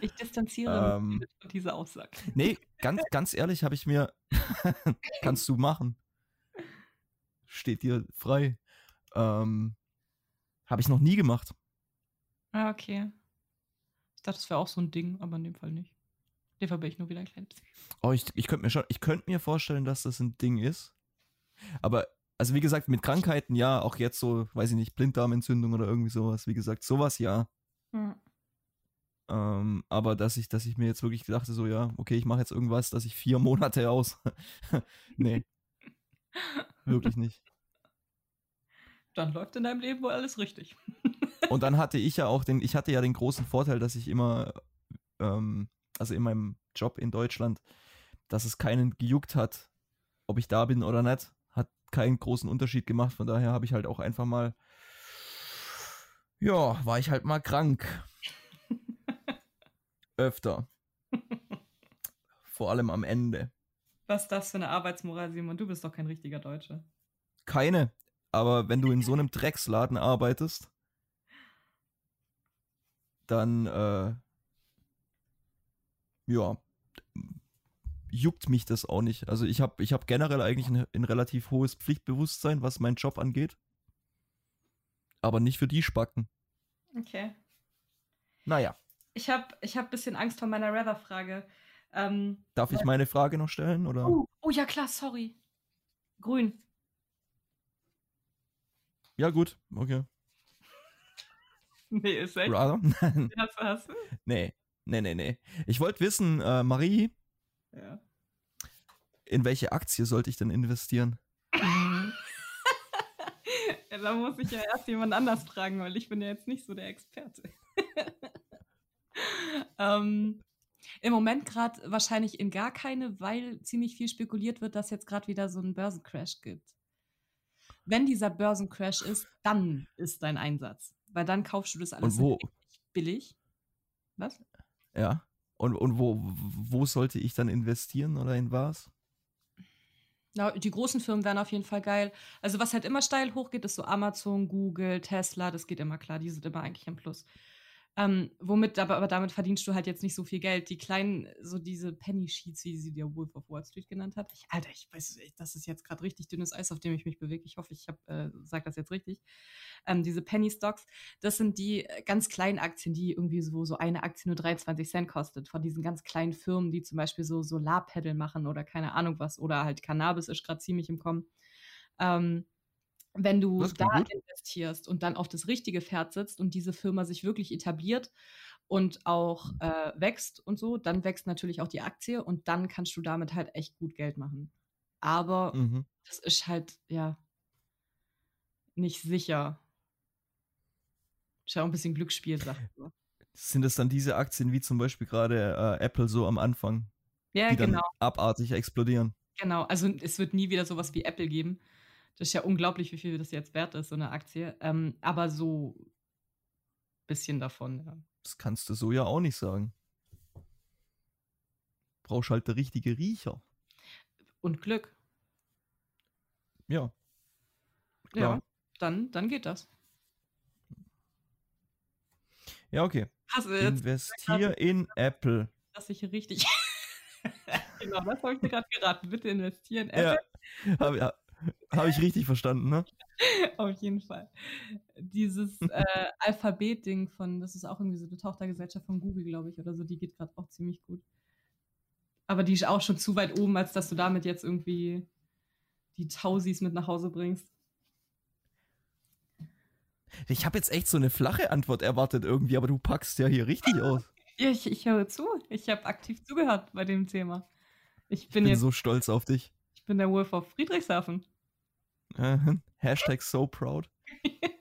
Ich distanziere Ähm. mich von dieser Aussage. Nee, ganz, ganz ehrlich habe ich mir, kannst du machen. Steht dir frei. Ähm, habe ich noch nie gemacht. Ah, okay. Ich dachte, das wäre auch so ein Ding, aber in dem Fall nicht. In dem Fall bin ich nur wieder ein kleines. Oh, ich, ich könnte mir schon, ich könnte mir vorstellen, dass das ein Ding ist. Aber, also wie gesagt, mit Krankheiten ja, auch jetzt so, weiß ich nicht, Blinddarmentzündung oder irgendwie sowas. Wie gesagt, sowas ja. Hm. Ähm, aber dass ich, dass ich mir jetzt wirklich dachte, so, ja, okay, ich mache jetzt irgendwas, dass ich vier Monate aus. nee. Wirklich nicht. Dann läuft in deinem Leben wohl alles richtig. Und dann hatte ich ja auch den, ich hatte ja den großen Vorteil, dass ich immer, ähm, also in meinem Job in Deutschland, dass es keinen gejuckt hat, ob ich da bin oder nicht, hat keinen großen Unterschied gemacht. Von daher habe ich halt auch einfach mal, ja, war ich halt mal krank. Öfter. Vor allem am Ende. Was ist das für eine Arbeitsmoral, Simon? Du bist doch kein richtiger Deutscher. Keine. Aber wenn du in so einem Drecksladen arbeitest, dann, äh, ja, juckt mich das auch nicht. Also ich habe ich hab generell eigentlich ein, ein relativ hohes Pflichtbewusstsein, was meinen Job angeht. Aber nicht für die Spacken. Okay. Naja, Ich habe ich hab ein bisschen Angst vor meiner Rather-Frage. Ähm, darf ich meine Frage noch stellen? Oder? oh, oh ja, klar, sorry. Grün. Ja, gut, okay. Nee, ist echt. Hast du, hast du? nee, nee, nee, nee. Ich wollte wissen, äh, Marie, Ja. in welche Aktie sollte ich denn investieren? ja. Da muss ich ja erst jemand anders fragen, weil ich bin ja jetzt nicht so der Experte. ähm, Im Moment gerade wahrscheinlich in gar keine, weil ziemlich viel spekuliert wird, dass jetzt gerade wieder so ein Börsencrash gibt. Wenn dieser Börsencrash ist, dann ist dein Einsatz. Weil dann kaufst du das alles billig. Was? Ja. Und, und wo, wo sollte ich dann investieren oder in was? Ja, die großen Firmen wären auf jeden Fall geil. Also was halt immer steil hochgeht, ist so Amazon, Google, Tesla, das geht immer klar, die sind immer eigentlich im Plus. Ähm, womit, aber, aber damit verdienst du halt jetzt nicht so viel Geld. Die kleinen, so diese Penny Sheets, wie sie der Wolf of Wall Street genannt hat. Ich, Alter, ich weiß, ich- das ist jetzt gerade richtig dünnes Eis, auf dem ich mich bewege. Ich hoffe, ich hab, äh, sag das jetzt richtig. Ähm, diese Penny Stocks, das sind die äh, ganz kleinen Aktien, die irgendwie so, so eine Aktie nur 23 Cent kostet. Von diesen ganz kleinen Firmen, die zum Beispiel so Solarpedal machen oder keine Ahnung was. Oder halt Cannabis ist gerade ziemlich im Kommen. Ähm, wenn du da gut. investierst und dann auf das richtige Pferd sitzt und diese Firma sich wirklich etabliert und auch äh, wächst und so, dann wächst natürlich auch die Aktie und dann kannst du damit halt echt gut Geld machen. Aber Mhm. das ist halt, ja, nicht sicher. Ist ja auch ein bisschen Glücksspiel, sagt man. Sind das dann diese Aktien wie zum Beispiel gerade äh, Apple so am Anfang? Ja, die genau. dann abartig explodieren. Genau. Also es wird nie wieder sowas wie Apple geben. Das ist ja unglaublich, wie viel das jetzt wert ist, so eine Aktie. Ähm, aber so ein bisschen davon, ja. Das kannst du so ja auch nicht sagen. Brauchst halt der richtige Riecher. Und Glück. Ja. Ja, dann, dann geht das. Ja, okay. Du jetzt Investier in Apple. dass ich richtig. genau, das habe ich dir gerade geraten. Bitte investieren. Apple. Ja, habe ich richtig verstanden, ne? Auf jeden Fall. Dieses äh, Alphabet-Ding von, das ist auch irgendwie so eine Tochtergesellschaft von Google, glaube ich, oder so, die geht gerade auch ziemlich gut. Aber die ist auch schon zu weit oben, als dass du damit jetzt irgendwie die Tausis mit nach Hause bringst. Ich habe jetzt echt so eine flache Antwort erwartet irgendwie, aber du packst ja hier richtig aus. Ja, ich, ich höre zu. Ich habe aktiv zugehört bei dem Thema. Ich bin, Ich bin jetzt, so stolz auf dich. Ich bin der Wolf auf Friedrichshafen. Äh, Hashtag so proud.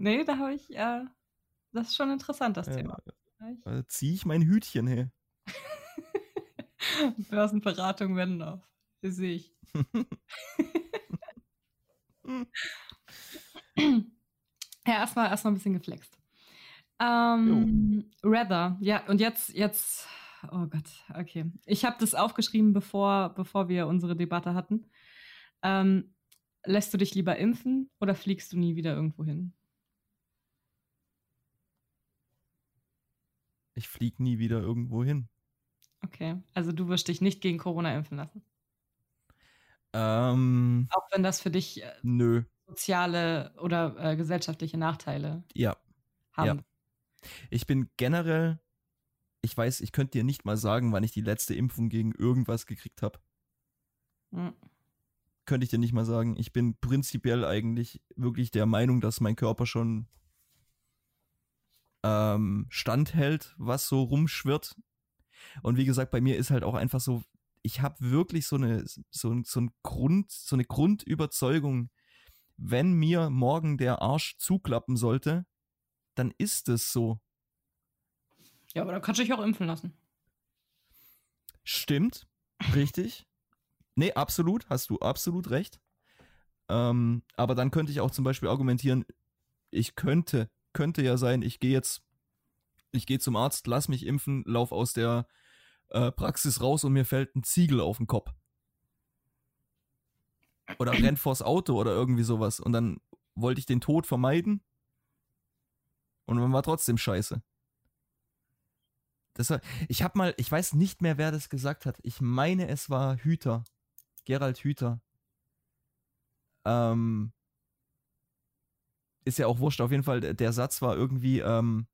Nee, da habe ich, äh, das ist schon interessant, das Äh, Thema. Äh, zieh ich mein Hütchen her. Börsenberatung auf. Das sehe ich. Ja, erstmal erstmal ein bisschen geflext. Ähm, Rather, ja, und jetzt, jetzt, oh Gott, okay. Ich habe das aufgeschrieben, bevor, bevor wir unsere Debatte hatten. Ähm, lässt du dich lieber impfen oder fliegst du nie wieder irgendwo hin? Ich flieg nie wieder irgendwo hin. Okay, also du wirst dich nicht gegen Corona impfen lassen. Ähm, Auch wenn das für dich äh, nö. soziale oder äh, gesellschaftliche Nachteile Ja. haben. Ich bin generell, ich weiß, ich könnte dir nicht mal sagen, wann ich die letzte Impfung gegen irgendwas gekriegt habe. Hm. Könnte ich dir nicht mal sagen. Ich bin prinzipiell eigentlich wirklich der Meinung, dass mein Körper schon ähm, standhält, was so rumschwirrt. Und wie gesagt, bei mir ist halt auch einfach so, ich habe wirklich so eine, so, ein- so ein Grund, so eine Grundüberzeugung, wenn mir morgen der Arsch zuklappen sollte, dann ist es so. Ja, aber da kannst du dich auch impfen lassen. Stimmt, richtig. Nee, absolut, hast du absolut recht. Ähm, aber dann könnte ich auch zum Beispiel argumentieren, ich könnte, könnte ja sein, ich gehe jetzt, ich gehe zum Arzt, lass mich impfen, lauf aus der äh, Praxis raus und mir fällt ein Ziegel auf den Kopf. Oder renn vors Auto oder irgendwie sowas. Und dann wollte ich den Tod vermeiden. Und dann war trotzdem scheiße. Das war, ich habe mal, ich weiß nicht mehr, wer das gesagt hat. Ich meine, es war Hüter. Gerald Hüter. Ähm, ist ja auch wurscht. Auf jeden Fall, der, Satz war irgendwie, ähm,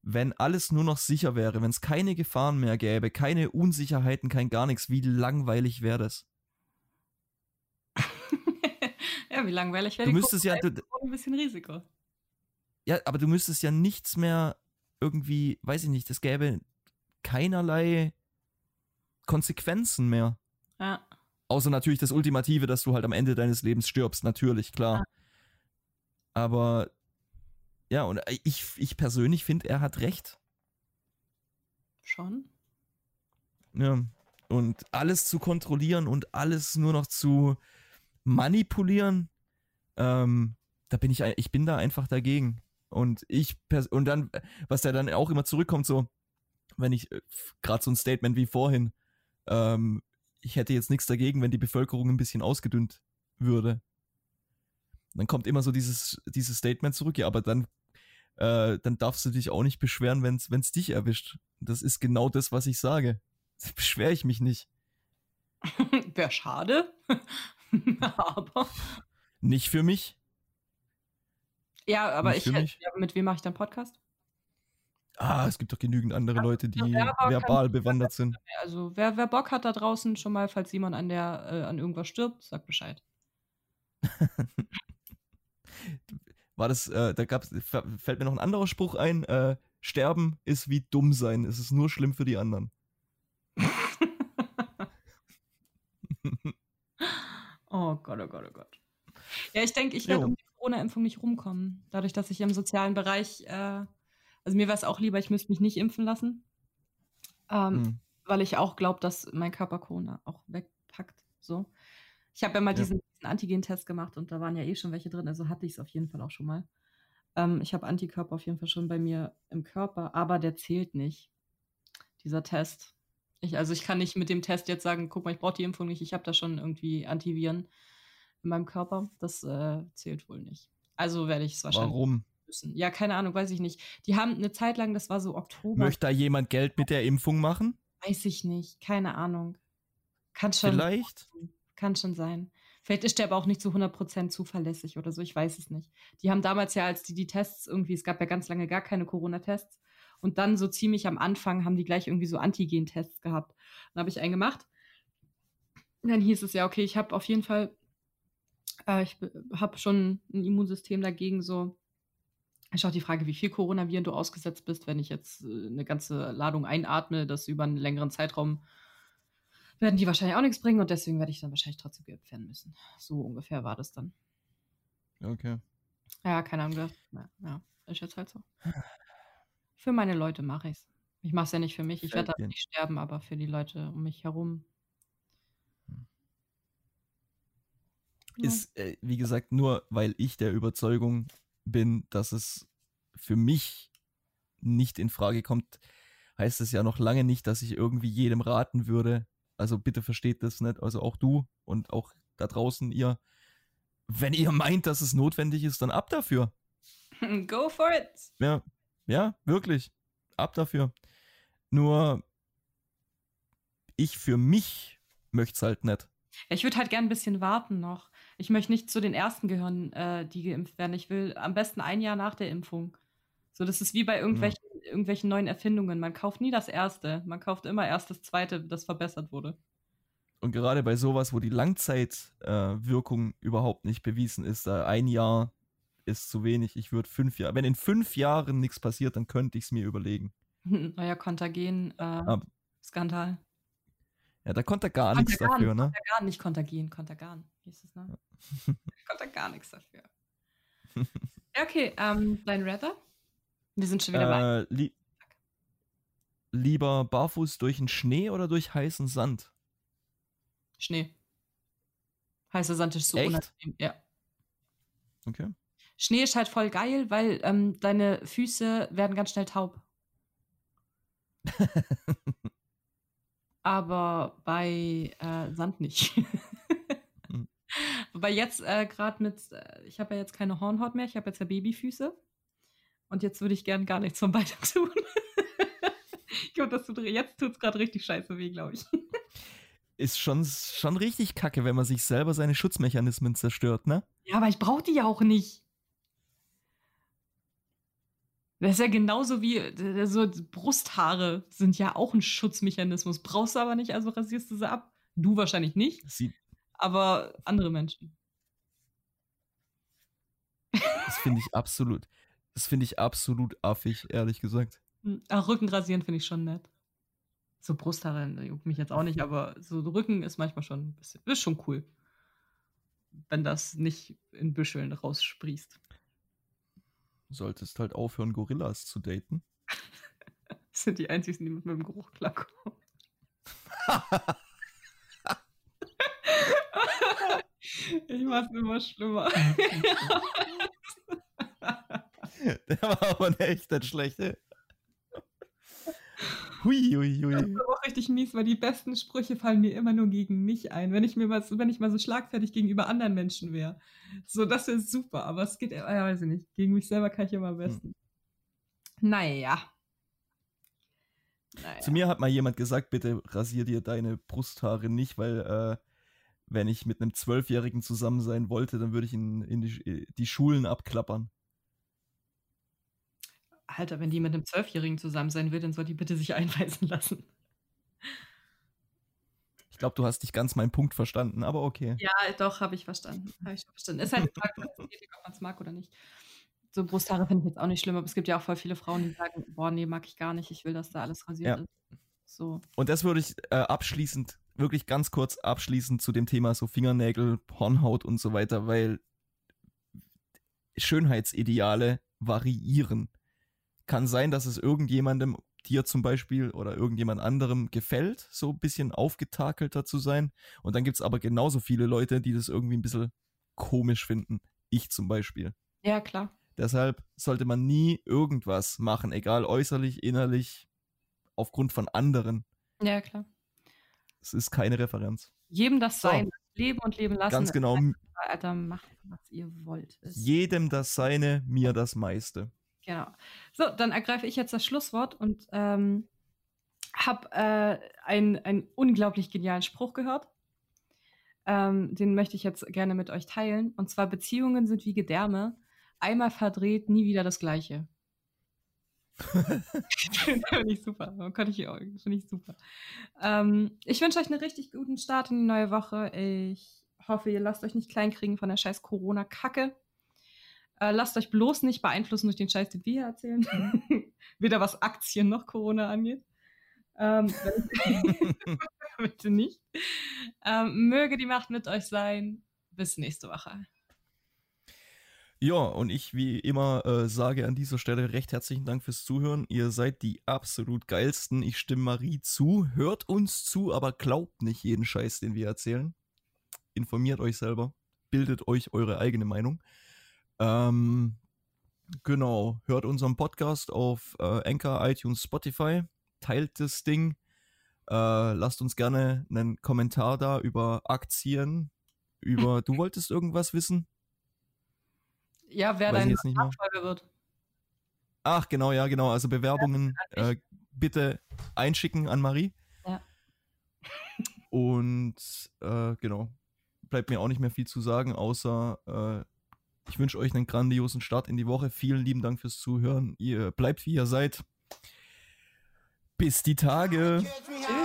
wenn alles nur noch sicher wäre, wenn es keine Gefahren mehr gäbe, keine Unsicherheiten, kein gar nichts, wie langweilig wäre das? ja, wie langweilig wäre Du die müsstest ja, du, ein bisschen Risiko. ja, aber du müsstest ja nichts mehr irgendwie, weiß ich nicht, es gäbe keinerlei Konsequenzen mehr. Ja. Außer natürlich das Ultimative, dass du halt am Ende deines Lebens stirbst, natürlich, klar. Aber ja, und ich, ich persönlich finde, er hat recht. Schon. Ja. Und alles zu kontrollieren und alles nur noch zu manipulieren, ähm, da bin ich, ich bin da einfach dagegen. Und ich, pers- und dann, was da dann auch immer zurückkommt, so, wenn ich, gerade so ein Statement wie vorhin, ähm, ich hätte jetzt nichts dagegen, wenn die Bevölkerung ein bisschen ausgedünnt würde. Dann kommt immer so dieses, dieses Statement zurück, ja, aber dann, äh, dann darfst du dich auch nicht beschweren, wenn es dich erwischt. Das ist genau das, was ich sage. Beschwere ich mich nicht. Wäre schade. aber. Nicht für mich. Ja, aber ich hätte, ja, mit wem mache ich dann Podcast? Ah, es gibt doch genügend andere Leute, die ja, verbal bewandert sind. Also, wer, wer Bock hat da draußen schon mal, falls jemand an der äh, an irgendwas stirbt, sagt Bescheid. War das, äh, da gab's, fällt mir noch ein anderer Spruch ein, äh, Sterben ist wie dumm sein, es ist nur schlimm für die anderen. Oh Gott, oh Gott, oh Gott. Ja, ich denke, ich werde um die Corona-Impfung nicht rumkommen. Dadurch, dass ich im sozialen Bereich äh, Also mir wäre es auch lieber, ich müsste mich nicht impfen lassen. Ähm, mhm. Weil ich auch glaube, dass mein Körper Corona auch wegpackt. So. Ich habe ja mal ja. diesen, diesen Antigen-Test gemacht und da waren ja eh schon welche drin, also hatte ich es auf jeden Fall auch schon mal. Ähm, ich habe Antikörper auf jeden Fall schon bei mir im Körper, aber der zählt nicht, dieser Test. Ich, also ich kann nicht mit dem Test jetzt sagen, guck mal, ich brauche die Impfung nicht, ich habe da schon irgendwie Antiviren in meinem Körper. Das äh, zählt wohl nicht. Also werde ich es wahrscheinlich. Warum? Müssen. Ja, keine Ahnung, weiß ich nicht. Die haben eine Zeit lang, das war so Oktober. Möchte da jemand Geld mit der Impfung machen? Weiß ich nicht, keine Ahnung. Kann schon. Vielleicht? Kann schon sein. Vielleicht ist der aber auch nicht zu 100% zuverlässig oder so, ich weiß es nicht. Die haben damals ja, als die die Tests irgendwie, es gab ja ganz lange gar keine Corona-Tests und dann so ziemlich am Anfang haben die gleich irgendwie so Antigen-Tests gehabt. Dann habe ich einen gemacht. dann hieß es ja, okay, ich habe auf jeden Fall, äh, ich habe schon ein Immunsystem dagegen, so ist auch die Frage, wie viel Coronaviren du ausgesetzt bist, wenn ich jetzt äh, eine ganze Ladung einatme, das über einen längeren Zeitraum werden die wahrscheinlich auch nichts bringen und deswegen werde ich dann wahrscheinlich trotzdem geimpft werden müssen. So ungefähr war das dann. Okay. Ja, keine Ahnung. Ja, ja, ist jetzt halt so. Für meine Leute mache ich es. Ich mache es ja nicht für mich. Ich werde da nicht sterben, aber für die Leute um mich herum. Ist, äh, wie gesagt, nur weil ich der Überzeugung bin, dass es für mich nicht in Frage kommt, heißt es ja noch lange nicht, dass ich irgendwie jedem raten würde. Also bitte versteht das nicht, also auch du und auch da draußen ihr. Wenn ihr meint, dass es notwendig ist, dann ab dafür. Go for it. Ja, ja, wirklich. Ab dafür. Nur ich für mich möchte es halt nicht. Ich würde halt gern ein bisschen warten noch. Ich möchte nicht zu den ersten gehören, äh, die geimpft werden. Ich will am besten ein Jahr nach der Impfung. So, das ist wie bei irgendwelchen, ja. irgendwelchen neuen Erfindungen. Man kauft nie das erste. Man kauft immer erst das zweite, das verbessert wurde. Und gerade bei sowas, wo die Langzeitwirkung äh, überhaupt nicht bewiesen ist, äh, ein Jahr ist zu wenig. Ich würde fünf Jahre. Wenn in fünf Jahren nichts passiert, dann könnte ich es mir überlegen. Neuer Kontergen-Skandal. Ja, da konnte er gar nichts dafür, ne? Kontergan, nicht Kontergan, Kontergan hieß es, ne? Ja. konnte gar nichts dafür. okay, ähm, dein Rather? Wir sind schon wieder äh, bei. Li lieber barfuß durch den Schnee oder durch heißen Sand? Schnee. Heißer Sand ist so Echt? unangenehm. Ja. Okay. Schnee ist halt voll geil, weil ähm, deine Füße werden ganz schnell taub. aber bei äh, Sand nicht. hm. Wobei jetzt äh, gerade mit, äh, ich habe ja jetzt keine Hornhaut mehr, ich habe jetzt ja Babyfüße. Und jetzt würde ich gern gar nichts von beidem tun. ich glaube, das tut, jetzt tut es gerade richtig scheiße weh, glaube ich. Ist schon, schon richtig kacke, wenn man sich selber seine Schutzmechanismen zerstört, ne? Ja, aber ich brauche die ja auch nicht. Das ist ja genauso wie äh, so Brusthaare sind ja auch ein Schutzmechanismus. Brauchst du aber nicht, also rasierst du sie ab. Du wahrscheinlich nicht. Sie aber andere Menschen. Das finde ich absolut. Das finde ich absolut affig, ehrlich gesagt. Hm, ach, Rücken rasieren finde ich schon nett. So Brusthaare juckt mich jetzt auch nicht, aber so Rücken ist manchmal schon ein bisschen, ist schon cool. Wenn das nicht in Büscheln raussprießt solltest halt aufhören, Gorillas zu daten. das sind die einzigen, die mit meinem Geruch klarkommen. ich mach's immer schlimmer. Der war aber echt nicht schlecht, ey. Hui, hui, hui. Das ist auch richtig mies, weil die besten Sprüche fallen mir immer nur gegen mich ein, wenn ich mir mal, wenn ich mal so schlagfertig gegenüber anderen Menschen wäre. So, das wäre super, aber es geht, äh, weiß ich nicht. Gegen mich selber kann ich immer am besten. Hm. Naja. naja. Zu mir hat mal jemand gesagt, bitte rasier dir deine Brusthaare nicht, weil äh, wenn ich mit einem Zwölfjährigen zusammen sein wollte, dann würde ich ihn in die, die Schulen abklappern. Alter, wenn die mit einem Zwölfjährigen zusammen sein will, dann soll die bitte sich einweisen lassen. Ich glaube, du hast nicht ganz meinen Punkt verstanden, aber okay. Ja, doch, habe ich verstanden. Hab ich verstanden. Ist halt die Frage, ob man es mag oder nicht. So Brusthaare finde ich jetzt auch nicht schlimm, aber es gibt ja auch voll viele Frauen, die sagen, boah, nee, mag ich gar nicht, ich will, dass da alles rasiert ja. ist. So. Und das würde ich äh, abschließend, wirklich ganz kurz abschließend zu dem Thema so Fingernägel, Hornhaut und so weiter, weil Schönheitsideale variieren kann sein, dass es irgendjemandem, dir zum Beispiel oder irgendjemand anderem gefällt, so ein bisschen aufgetakelter zu sein. Und dann gibt es aber genauso viele Leute, die das irgendwie ein bisschen komisch finden. Ich zum Beispiel. Ja, klar. Deshalb sollte man nie irgendwas machen, egal äußerlich, innerlich, aufgrund von anderen. Ja, klar. Es ist keine Referenz. Jedem das Sein, so. leben und leben lassen. Ganz genau. Alter, macht, was ihr wollt. Jedem das Seine, mir das meiste. Genau. So, dann ergreife ich jetzt das Schlusswort und ähm, habe äh, einen, einen unglaublich genialen Spruch gehört. Ähm, den möchte ich jetzt gerne mit euch teilen. Und zwar: Beziehungen sind wie Gedärme. Einmal verdreht, nie wieder das Gleiche. Finde ich super. Kann ich Finde ich super. Ähm, ich wünsche euch einen richtig guten Start in die neue Woche. Ich hoffe, ihr lasst euch nicht kleinkriegen von der scheiß Corona-Kacke. Äh, lasst euch bloß nicht beeinflussen durch den Scheiß, den wir hier erzählen. Weder was Aktien noch Corona angeht. Ähm, bitte nicht. Ähm, möge die Macht mit euch sein. Bis nächste Woche. Ja, und ich wie immer äh, sage an dieser Stelle recht herzlichen Dank fürs Zuhören. Ihr seid die absolut geilsten. Ich stimme Marie zu. Hört uns zu, aber glaubt nicht jeden Scheiß, den wir erzählen. Informiert euch selber. Bildet euch eure eigene Meinung. Ähm, genau, hört unseren Podcast auf äh, Anchor, iTunes, Spotify, teilt das Ding, äh, lasst uns gerne einen Kommentar da über Aktien, über, du wolltest irgendwas wissen? Ja, wer dein Nachfolger wird. Ach, genau, ja, genau, also Bewerbungen äh, bitte einschicken an Marie. Ja. Und äh, genau, bleibt mir auch nicht mehr viel zu sagen, außer äh, ich wünsche euch einen grandiosen Start in die Woche. Vielen lieben Dank fürs Zuhören. Ihr bleibt wie ihr seid. Bis die Tage. Tschüss.